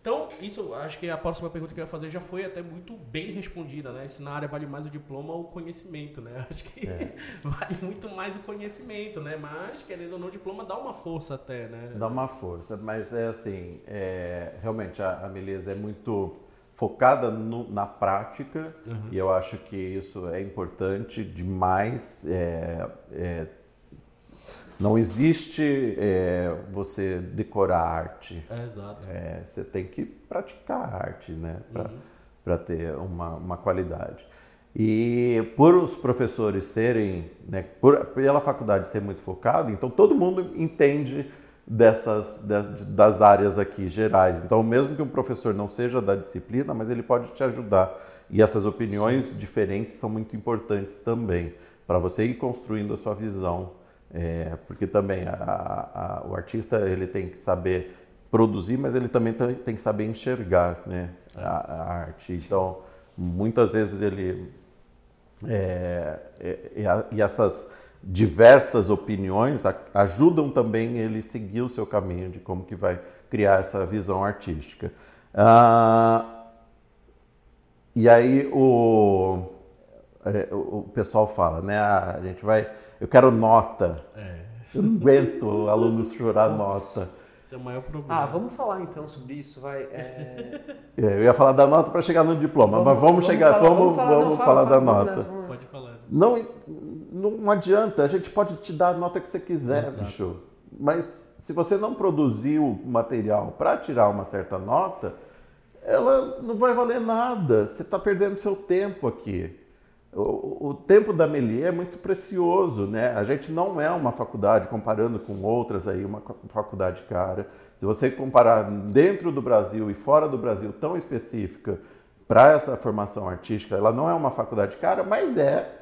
Então, isso, acho que a próxima pergunta que eu ia fazer já foi até muito bem respondida, né? Se na área vale mais o diploma ou o conhecimento, né? Acho que é. vale muito mais o conhecimento, né? Mas, querendo ou não, o diploma dá uma força até, né? Dá uma força, mas é assim, é, realmente a, a Meleza é muito focada no, na prática uhum. e eu acho que isso é importante demais. É, é, não existe é, você decorar arte. É, exato. É, você tem que praticar arte, né? Para uhum. ter uma, uma qualidade. E por os professores serem, né, por, pela faculdade ser muito focado, então todo mundo entende dessas de, das áreas aqui gerais. Então, mesmo que um professor não seja da disciplina, mas ele pode te ajudar. E essas opiniões Sim. diferentes são muito importantes também para você ir construindo a sua visão é, porque também a, a, o artista ele tem que saber produzir, mas ele também tem que saber enxergar né, a, a arte. Então, muitas vezes ele. É, é, e essas diversas opiniões ajudam também ele seguir o seu caminho de como que vai criar essa visão artística. Ah, e aí o, é, o pessoal fala, né? Ah, a gente vai eu quero nota. É. Eu não aguento alunos chorar nota. Esse é o maior problema. Ah, vamos falar então sobre isso, vai. É... É, eu ia falar da nota para chegar no diploma, vamos, mas vamos, vamos chegar, falar, vamos, vamos falar, vamos não, falar fala, da fala, nota. Pode falar. Não, não adianta, a gente pode te dar a nota que você quiser, Exato. bicho. Mas se você não produziu material para tirar uma certa nota, ela não vai valer nada. Você está perdendo seu tempo aqui. O, o, tempo da Melier é muito precioso, né? A gente não é uma faculdade, comparando com outras aí, uma faculdade cara. Se você comparar dentro do Brasil e fora do Brasil, tão específica para essa formação artística, ela não é uma faculdade cara, mas é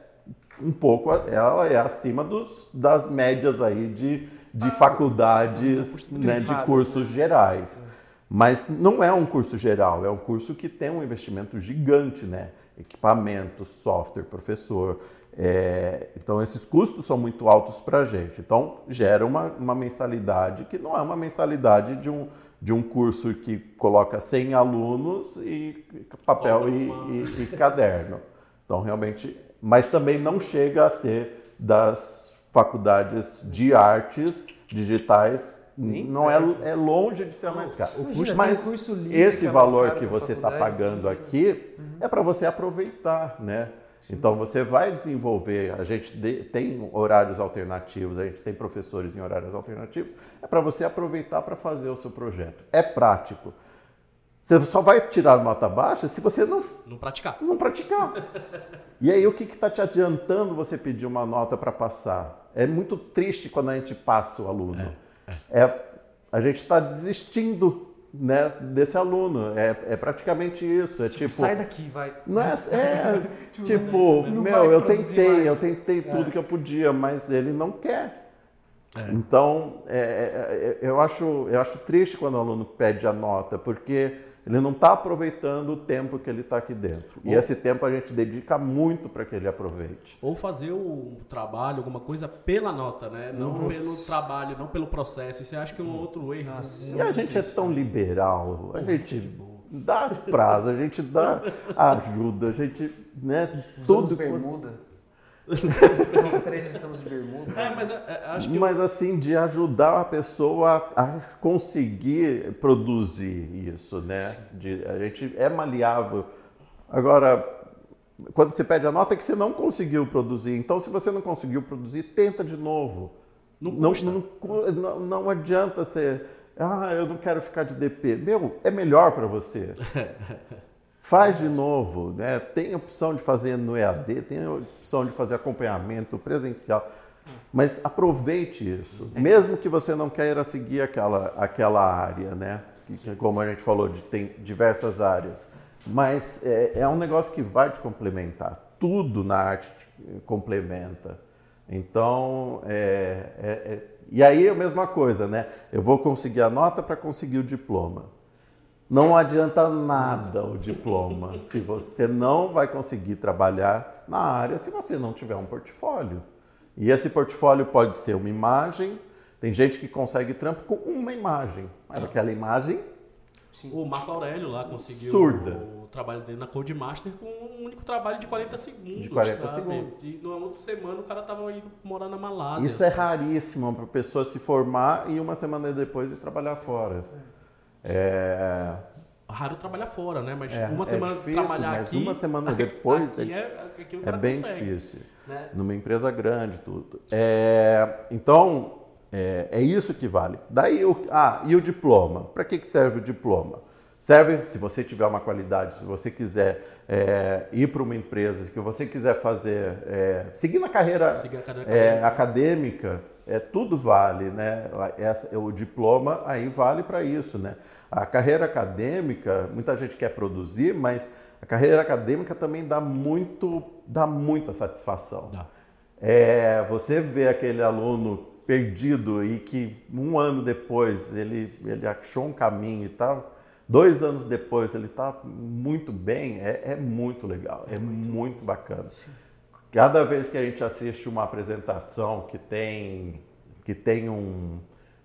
um pouco, ela é acima dos, das médias aí de, de ah, faculdades, né, de cursos gerais. Mas não é um curso geral, é um curso que tem um investimento gigante, né? equipamento, software, professor. É, então, esses custos são muito altos para a gente. Então, gera uma, uma mensalidade que não é uma mensalidade de um, de um curso que coloca 100 alunos e papel e, e, e caderno. Então, realmente, mas também não chega a ser das faculdades de artes digitais nem não é, é longe de ser mais caro. Imagina, mas curso livre, esse é valor que, que você está pagando aqui uhum. é para você aproveitar, né? Sim. Então você vai desenvolver. A gente tem horários alternativos, a gente tem professores em horários alternativos. É para você aproveitar para fazer o seu projeto. É prático. Você só vai tirar nota baixa se você não não praticar. Não praticar. e aí o que está te adiantando você pedir uma nota para passar? É muito triste quando a gente passa o aluno. É é, a gente está desistindo né, desse aluno. É, é praticamente isso. É tipo, tipo, sai daqui, vai. Não é, é tipo, tipo meu, eu tentei, mais. eu tentei tudo é. que eu podia, mas ele não quer. É. Então, é, é, eu, acho, eu acho triste quando o aluno pede a nota, porque ele não está aproveitando o tempo que ele está aqui dentro. Ou, e esse tempo a gente dedica muito para que ele aproveite. Ou fazer o trabalho, alguma coisa pela nota, né? Não Nossa. pelo trabalho, não pelo processo. Isso eu acho que é um outro erro. Nossa, e a gente é tão liberal, a gente dá prazo, a gente dá ajuda, a gente, né? Usamos tudo bermuda. Nós três estamos de bermuda. É, mas, é, é, acho que mas eu... assim, de ajudar a pessoa a conseguir produzir isso, né? De, a gente é maleável. Agora, quando você pede a nota é que você não conseguiu produzir. Então, se você não conseguiu produzir, tenta de novo. Não, não, não, não adianta ser, ah, eu não quero ficar de DP. Meu, é melhor para você. Faz de novo, né? tem opção de fazer no EAD, tem opção de fazer acompanhamento presencial, mas aproveite isso, mesmo que você não queira seguir aquela, aquela área, né? Que, como a gente falou, de, tem diversas áreas, Mas é, é um negócio que vai te complementar. Tudo na arte te complementa. Então, é, é, é, e aí é a mesma coisa, né? Eu vou conseguir a nota para conseguir o diploma. Não adianta nada o diploma se você não vai conseguir trabalhar na área se você não tiver um portfólio. E esse portfólio pode ser uma imagem. Tem gente que consegue trampo com uma imagem, mas aquela imagem Sim. O Marco Aurélio lá conseguiu Surda. o trabalho dele na Codemaster com um único trabalho de 40 segundos. De 40 sabe? segundos. E numa outra semana o cara tava indo morar na Malásia. Isso é raríssimo para a pessoa se formar e uma semana depois ir trabalhar fora. É, Raro trabalhar fora, né? Mas é, uma é semana difícil, trabalhar mas aqui. uma semana depois aqui é, é, aqui é cara bem consegue, difícil. né? Numa empresa grande, tudo. É, então, é, é isso que vale. Daí, o, ah, e o diploma? Para que, que serve o diploma? Serve se você tiver uma qualidade, se você quiser é, ir para uma empresa, se você quiser fazer, é, seguir na carreira, Seguir a carreira é, acadêmica, é, tudo vale, né? Essa, o diploma aí vale para isso, né? A carreira acadêmica, muita gente quer produzir, mas a carreira acadêmica também dá muito, dá muita satisfação. Dá. É, você vê aquele aluno perdido e que um ano depois ele, ele achou um caminho e tal, dois anos depois ele está muito bem, é, é muito legal, é, muito, muito bacana. Sim. Cada vez que a gente assiste uma apresentação que tem, que tem um,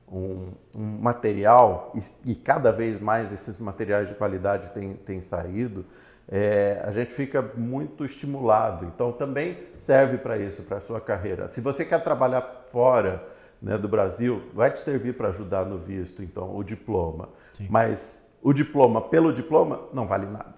um, um material, e, e, cada vez mais esses materiais de qualidade têm, têm saído, é, a gente fica muito estimulado. Então também serve para isso, para a sua carreira. Se você quer trabalhar fora né, do Brasil, vai te servir para ajudar no visto, então, o diploma. Sim. Mas o diploma pelo diploma não vale nada.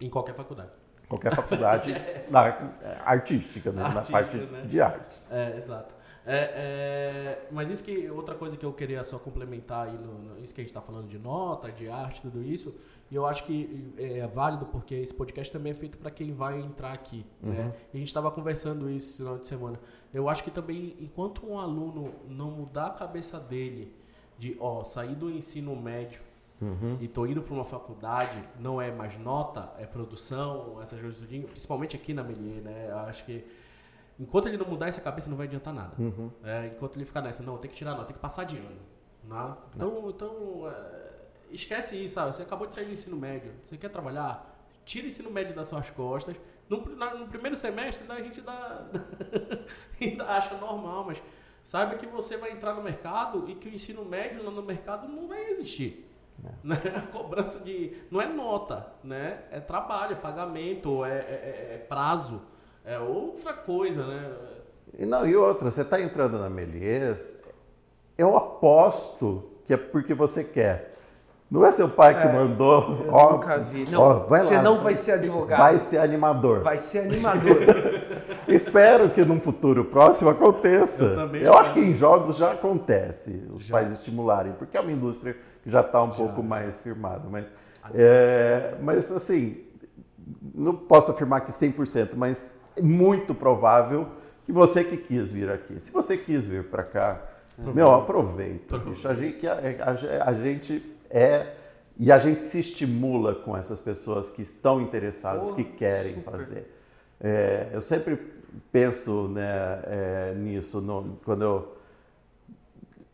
Em qualquer faculdade. Qualquer faculdade na, é, artística, né, na parte né? de artes. É, exato. É, é, mas isso que outra coisa que eu queria só complementar aí no, no- isso que a gente está falando de nota, de arte, tudo isso, e eu acho que é válido porque esse podcast também é feito para quem vai entrar aqui, né? E a gente estava conversando isso esse final de semana. Eu acho que também enquanto um aluno não mudar a cabeça dele de, ó, sair do ensino médio Uhum. e tô indo para uma faculdade, não é mais nota, é produção, essas coisas tudinho, principalmente aqui na Melier, né? Eu acho que enquanto ele não mudar essa cabeça, não vai adiantar nada. Uhum. É, enquanto ele ficar nessa, não, tem que tirar nota, tem que passar de ano. Né? Então, então é, esquece isso, sabe? Você acabou de sair do ensino médio, você quer trabalhar, tira o ensino médio das suas costas. No, no primeiro semestre, né, a gente dá, ainda acha normal, mas saiba que você vai entrar no mercado e que o ensino médio lá no mercado não vai existir. Né? A cobrança de. Não é nota, né? É trabalho, é pagamento, é, é- é- é prazo. É outra coisa, né? E, não, e outra, você está entrando na Melies, eu aposto que é porque você quer. Não é seu pai que É, mandou. Eu ó, nunca vi. Não, ó, vai você lá, não vai ser advogado. Vai ser animador. Vai ser animador. Espero que num futuro próximo aconteça. Eu também Eu acho que em jogos já acontece os Já. pais estimularem, porque é uma indústria que já está um pouco mais firmada. Mas, é, mas assim, não posso afirmar que 100%, mas é muito provável que você que quis vir aqui. Se você quis vir para cá, meu, aproveita. bicho. A, gente, a- a- a gente é. E a gente se estimula com essas pessoas que estão interessadas, que querem super. fazer. É, eu sempre penso né, é, nisso no- quando eu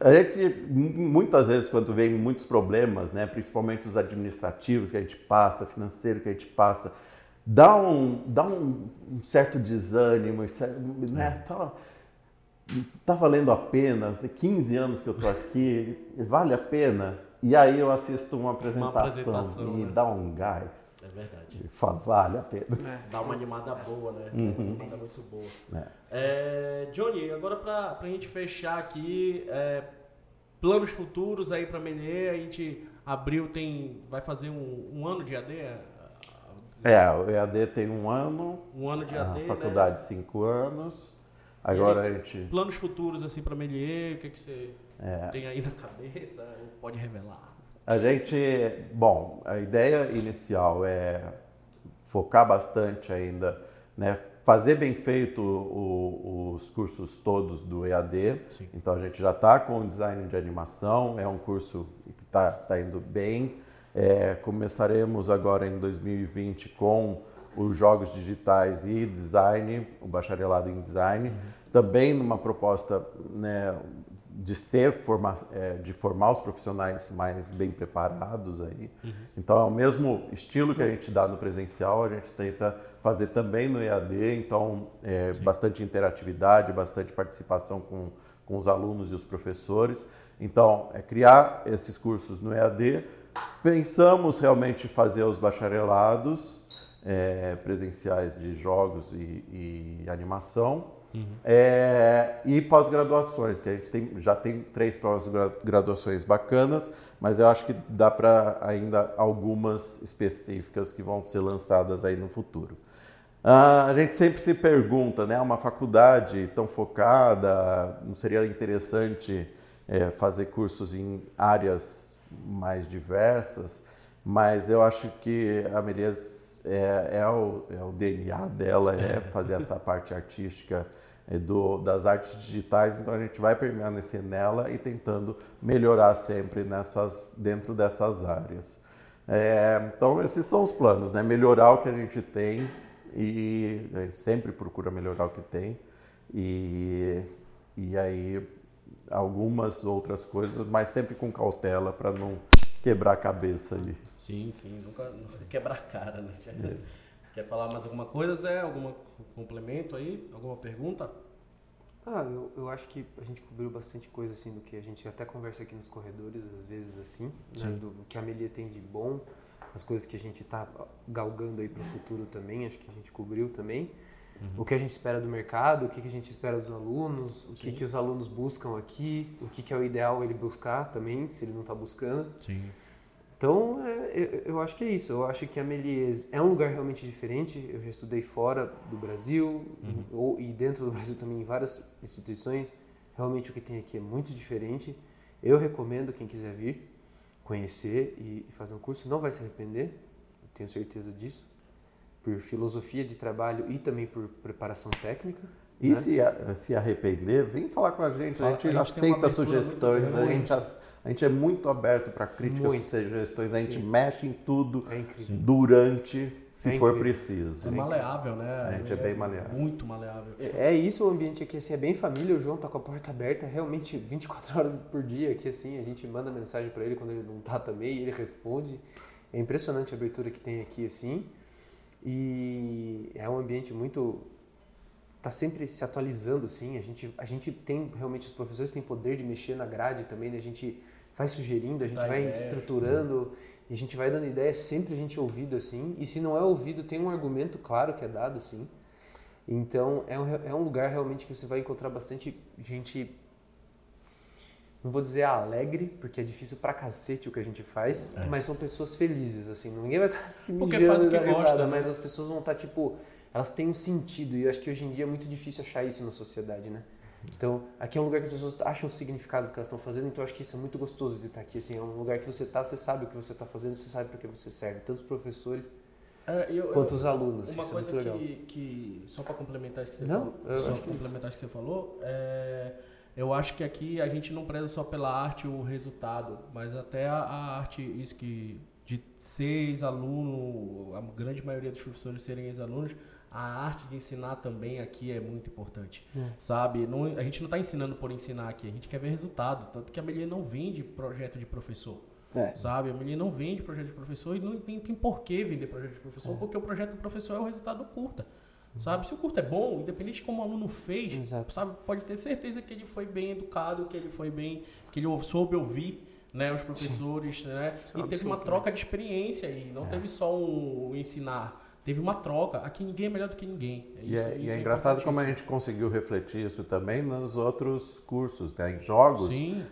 a gente mu- muitas vezes quando vem muitos problemas, né, principalmente os administrativos que a gente passa, financeiro que a gente passa, dá um dá um, um certo desânimo, cer- né? Tá, tá valendo a pena? Tem 15 anos que eu tô aqui, vale a pena? E aí eu assisto uma apresentação, apresentação, e me né? dá um gás. É verdade. E falo, vale a pena. É. Dá uma animada boa, né? Uhum. Uma animada muito boa. né? É, Johnny, agora pra, pra gente fechar aqui, é, planos futuros aí pra Melier, a gente abriu, tem, vai fazer um, um ano de AD? é? É, o EAD tem um ano, Um ano de a AD, faculdade né? cinco anos. Agora a gente. Planos futuros assim pra Melier, o que, que você É, tem aí na cabeça? Pode revelar. a gente. Bom, a ideia inicial é focar bastante ainda, né? Fazer bem feito o- os cursos todos do EAD. Sim. Então a gente já está com o design de animação, é um curso que está indo bem. É, começaremos agora em 2020 com os jogos digitais e design, o bacharelado em design, uhum. também numa proposta né, de ser forma, é, de formar os profissionais mais bem preparados aí. Uhum. Então é o mesmo estilo que a gente dá no presencial, a gente tenta fazer também no EAD. Então é, bastante interatividade, bastante participação com, com os alunos e os professores. Então é criar esses cursos no EAD. Pensamos realmente fazer os bacharelados é, presenciais de jogos e, e animação Uhum. É, e pós-graduações, que a gente tem, já tem três pós-graduações bacanas, mas eu acho que dá para ainda algumas específicas que vão ser lançadas aí no futuro. Ah, a gente sempre se pergunta, né, uma faculdade tão focada, não seria interessante é, fazer cursos em áreas mais diversas? Mas eu acho que a Melias é, é, o, é o DNA dela, é fazer essa parte artística é, do, das artes digitais, então a gente vai permanecer nela e tentando melhorar sempre nessas, dentro dessas áreas. É, então esses são os planos, né? melhorar o que a gente tem e a gente sempre procura melhorar o que tem e, e aí algumas outras coisas, mas sempre com cautela para não quebrar a cabeça ali. Sim, sim, nunca, nunca quebrar a cara, né? É. Quer falar mais alguma coisa, Zé? Algum complemento aí? Alguma pergunta? Ah, eu, eu acho que a gente cobriu bastante coisa assim do que a gente até conversa aqui nos corredores, às vezes assim, né? do, do, que a Melia tem de bom, as coisas que a gente está galgando aí para o futuro também, acho que a gente cobriu também. Uhum. O que a gente espera do mercado, o que, que a gente espera dos alunos, o que, que os alunos buscam aqui, o que, que é o ideal ele buscar também, se ele não está buscando. Sim. Então, é, eu acho que é isso. Eu acho que a Melies é um lugar realmente diferente. Eu já estudei fora do Brasil uhum. ou, e dentro do Brasil também em várias instituições. Realmente o que tem aqui é muito diferente. Eu recomendo quem quiser vir conhecer e, e fazer um curso. Não vai se arrepender, eu tenho certeza disso. Por filosofia de trabalho e também por preparação técnica. E né? se, se arrepender, vem falar com a gente. Fala, a gente, a gente aceita sugestões. A gente a gente é muito aberto para críticas muito. e sugestões, a gente Sim. mexe em tudo é durante, se é for preciso. É maleável, né? A gente é, é bem maleável. Muito maleável. É, é, isso o ambiente aqui, assim, é bem família, o João tá com a porta aberta realmente 24 horas por dia aqui, assim, a gente manda mensagem para ele quando ele não tá também, e ele responde. É impressionante a abertura que tem aqui, assim, e é um ambiente muito está sempre se atualizando assim. A gente, a gente tem realmente os professores têm poder de mexer na grade também, né? A gente vai sugerindo, a gente Dá vai ideia. estruturando e a gente vai dando ideia, sempre a gente é ouvido assim. E se não é ouvido, tem um argumento claro que é dado assim. Então é um, é um lugar realmente que você vai encontrar bastante gente. Não vou dizer alegre, porque é difícil pra cacete o que a gente faz, é. mas são pessoas felizes, assim. Ninguém vai estar tá se mijando na risada, né? mas as pessoas vão estar, tá, tipo, elas têm um sentido. E eu acho que hoje em dia é muito difícil achar isso na sociedade, né? Então, aqui é um lugar que as pessoas acham o significado do que elas estão fazendo, então eu acho que isso é muito gostoso de estar aqui. Assim, é um lugar que você está, você sabe o que você está fazendo, você sabe para que você serve, tanto os professores é, eu, quanto eu, os alunos. Uma isso coisa é muito que, legal. que, só para complementar o que você não, falou, só complementar o que você falou, é, eu acho que aqui a gente não preza só pela arte o resultado, mas até a, a arte, isso que de ser ex-aluno, a grande maioria dos professores serem ex-alunos, a arte de ensinar também aqui é muito importante, é. sabe? Não, a gente não está ensinando por ensinar aqui, a gente quer ver resultado. Tanto que a Melinha não vende projeto de professor, é. sabe? A Melinha não vende projeto de professor e não tem, tem por que vender projeto de professor, é. porque o projeto do professor é o resultado do curta. Uhum. Sabe? Se o curto é bom, independente de como o aluno fez, Exato. sabe? Pode ter certeza que ele foi bem educado, que ele foi bem, que ele soube ouvir, né, os professores, Sim. né? e teve uma troca de experiência aí, não é. teve só um ensinar teve uma troca. Aqui ninguém é melhor do que ninguém. É isso, e é, e é, é engraçado como a gente conseguiu refletir isso também nos outros cursos. Né? Em jogos, Sim.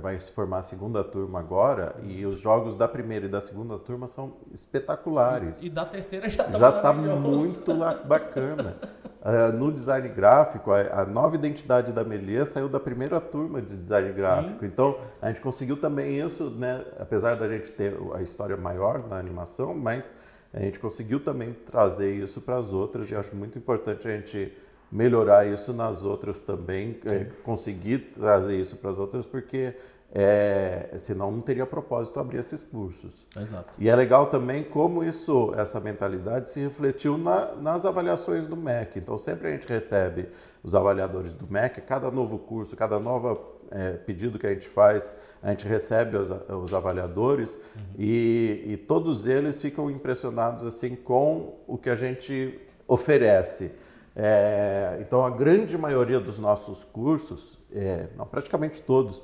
vai se formar a segunda turma agora e os jogos da primeira e da segunda turma são espetaculares. E, e da terceira já está Já está muito bacana. Uh, no design gráfico, a, a, nova identidade da Melia saiu da primeira turma de design gráfico. Sim. Então, a gente conseguiu também isso, né? apesar da gente ter a história maior na animação, mas a gente conseguiu também trazer isso para as outras Sim. e acho muito importante a gente melhorar isso nas outras também, é, conseguir trazer isso para as outras, porque é, senão não teria propósito abrir esses cursos. Exato. E é legal também como isso, essa mentalidade se refletiu na, nas avaliações do MEC. Então sempre a gente recebe os avaliadores do MEC, cada novo curso, cada novo é, pedido que a gente faz, a gente recebe os, os avaliadores uhum. e, e todos eles ficam impressionados assim com o que a gente oferece. É, então a grande maioria dos nossos cursos, é, não, praticamente todos,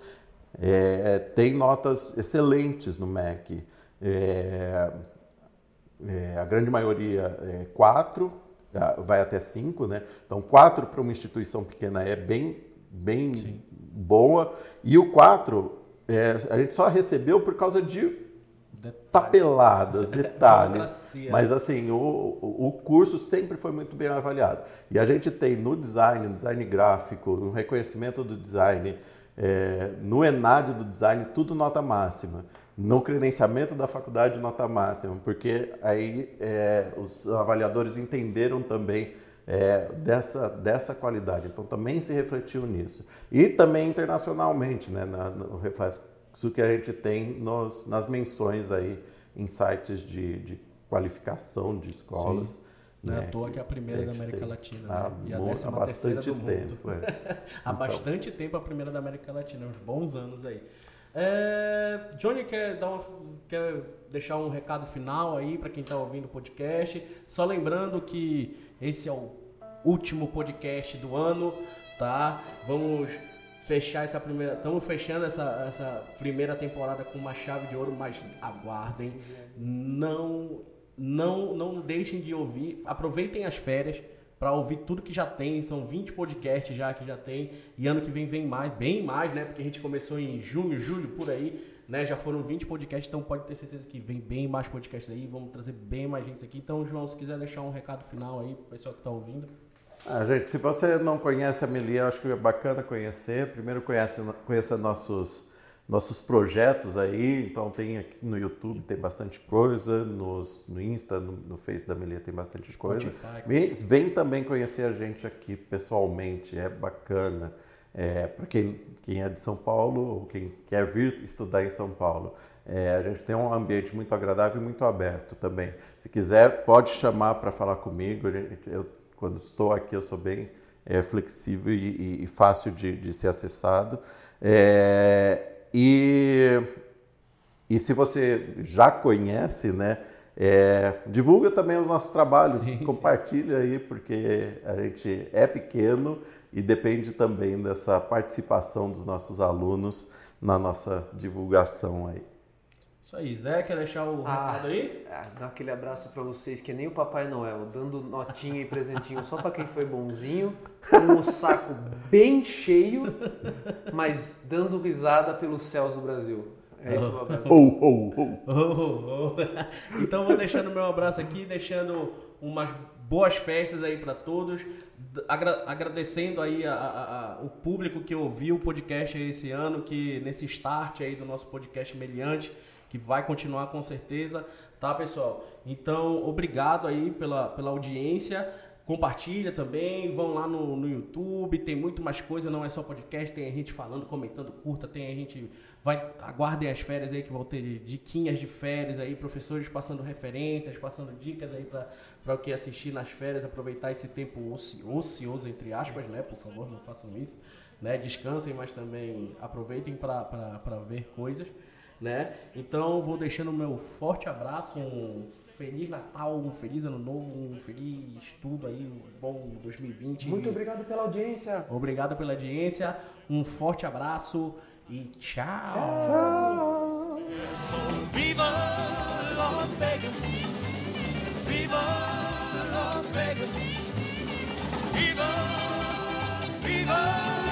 é, tem notas excelentes no MEC. É, é, a grande maioria é 4, vai até 5, né? Então 4 para uma instituição pequena é bem, bem boa. E o 4 é, a gente só recebeu por causa de papeladas, detalhes. Mas assim, o, o curso sempre foi muito bem avaliado. E a gente tem no design, no design gráfico, no reconhecimento do design, é, no ENAD do design, tudo nota máxima. No credenciamento da faculdade, nota máxima, porque aí é, os avaliadores entenderam também é, dessa, dessa qualidade. Então também se refletiu nisso. E também internacionalmente, né, na, no reflexo que a gente tem nos, nas menções aí em sites de, de qualificação de escolas. Sim. Não é à né, toa que é a primeira da América Latina. Há, né? E a décima há terceira do mundo. Tempo, é. há então. bastante tempo a primeira da América Latina, uns bons anos aí. É, Johnny quer, dar uma, quer deixar um recado final aí para quem está ouvindo o podcast. Só lembrando que esse é o último podcast do ano, tá? Vamos fechar essa primeira. Estamos fechando essa, essa primeira temporada com uma chave de ouro, mas aguardem. Não não, não deixem de ouvir, aproveitem as férias para ouvir tudo que já tem, são 20 podcasts já que já tem, e ano que vem vem mais, bem mais, né? Porque a gente começou em junho, julho, por aí, né? Já foram 20 podcasts, então pode ter certeza que vem bem mais podcasts aí, vamos trazer bem mais gente aqui. Então, João, se quiser deixar um recado final aí pro pessoal que está ouvindo. Ah, gente, se você não conhece a Melia, acho que é bacana conhecer. Primeiro conhece, conheça nossos nossos projetos aí, então tem aqui no YouTube tem bastante coisa, nos, no Insta, no, no Face da Melia tem bastante coisa. Mas vem também conhecer a gente aqui pessoalmente, é bacana. É, para quem, quem é de São Paulo ou quem quer vir estudar em São Paulo. É, a gente tem um ambiente muito agradável e muito aberto também. Se quiser, pode chamar para falar comigo. Eu, quando estou aqui, eu sou bem é, flexível e, e, e fácil de, de, ser acessado. É, e, e se você já conhece, né, é, divulga também os nossos trabalhos, sim, compartilha sim. aí, porque a gente é pequeno e depende também dessa participação dos nossos alunos na nossa divulgação aí. Isso aí, Zé, quer deixar o ah, recado aí? Ah, dá aquele abraço para vocês, que é nem o Papai Noel, dando notinha e presentinho só para quem foi bonzinho, com um saco bem cheio, mas dando risada pelos céus do Brasil. É esse o abraço. Oh, oh, oh. oh, oh. Então vou deixando meu abraço aqui, deixando umas boas festas aí para todos, Agra agradecendo aí a, a, a, o público que ouviu o podcast esse ano, que nesse start aí do nosso podcast Meliante, que vai continuar com certeza, tá, pessoal? Então, obrigado aí pela, pela audiência. Compartilha também, vão lá no, no YouTube, tem muito mais coisa, não é só podcast, tem a gente falando, comentando curta, tem a gente. Vai, aguardem as férias aí que vão ter diquinhas de férias aí, professores passando referências, passando dicas aí para o que assistir nas férias, aproveitar esse tempo ocioso, entre aspas, né? Por favor, não façam isso. Né? Descansem, mas também aproveitem para ver coisas né? Então vou deixando o meu forte abraço, um feliz Natal, um feliz ano novo, um feliz tudo aí, um bom 2020. Muito obrigado pela audiência. Obrigado pela audiência, um forte abraço e tchau. Tchau. Viva Las Vegas. Viva Las Vegas. Viva, viva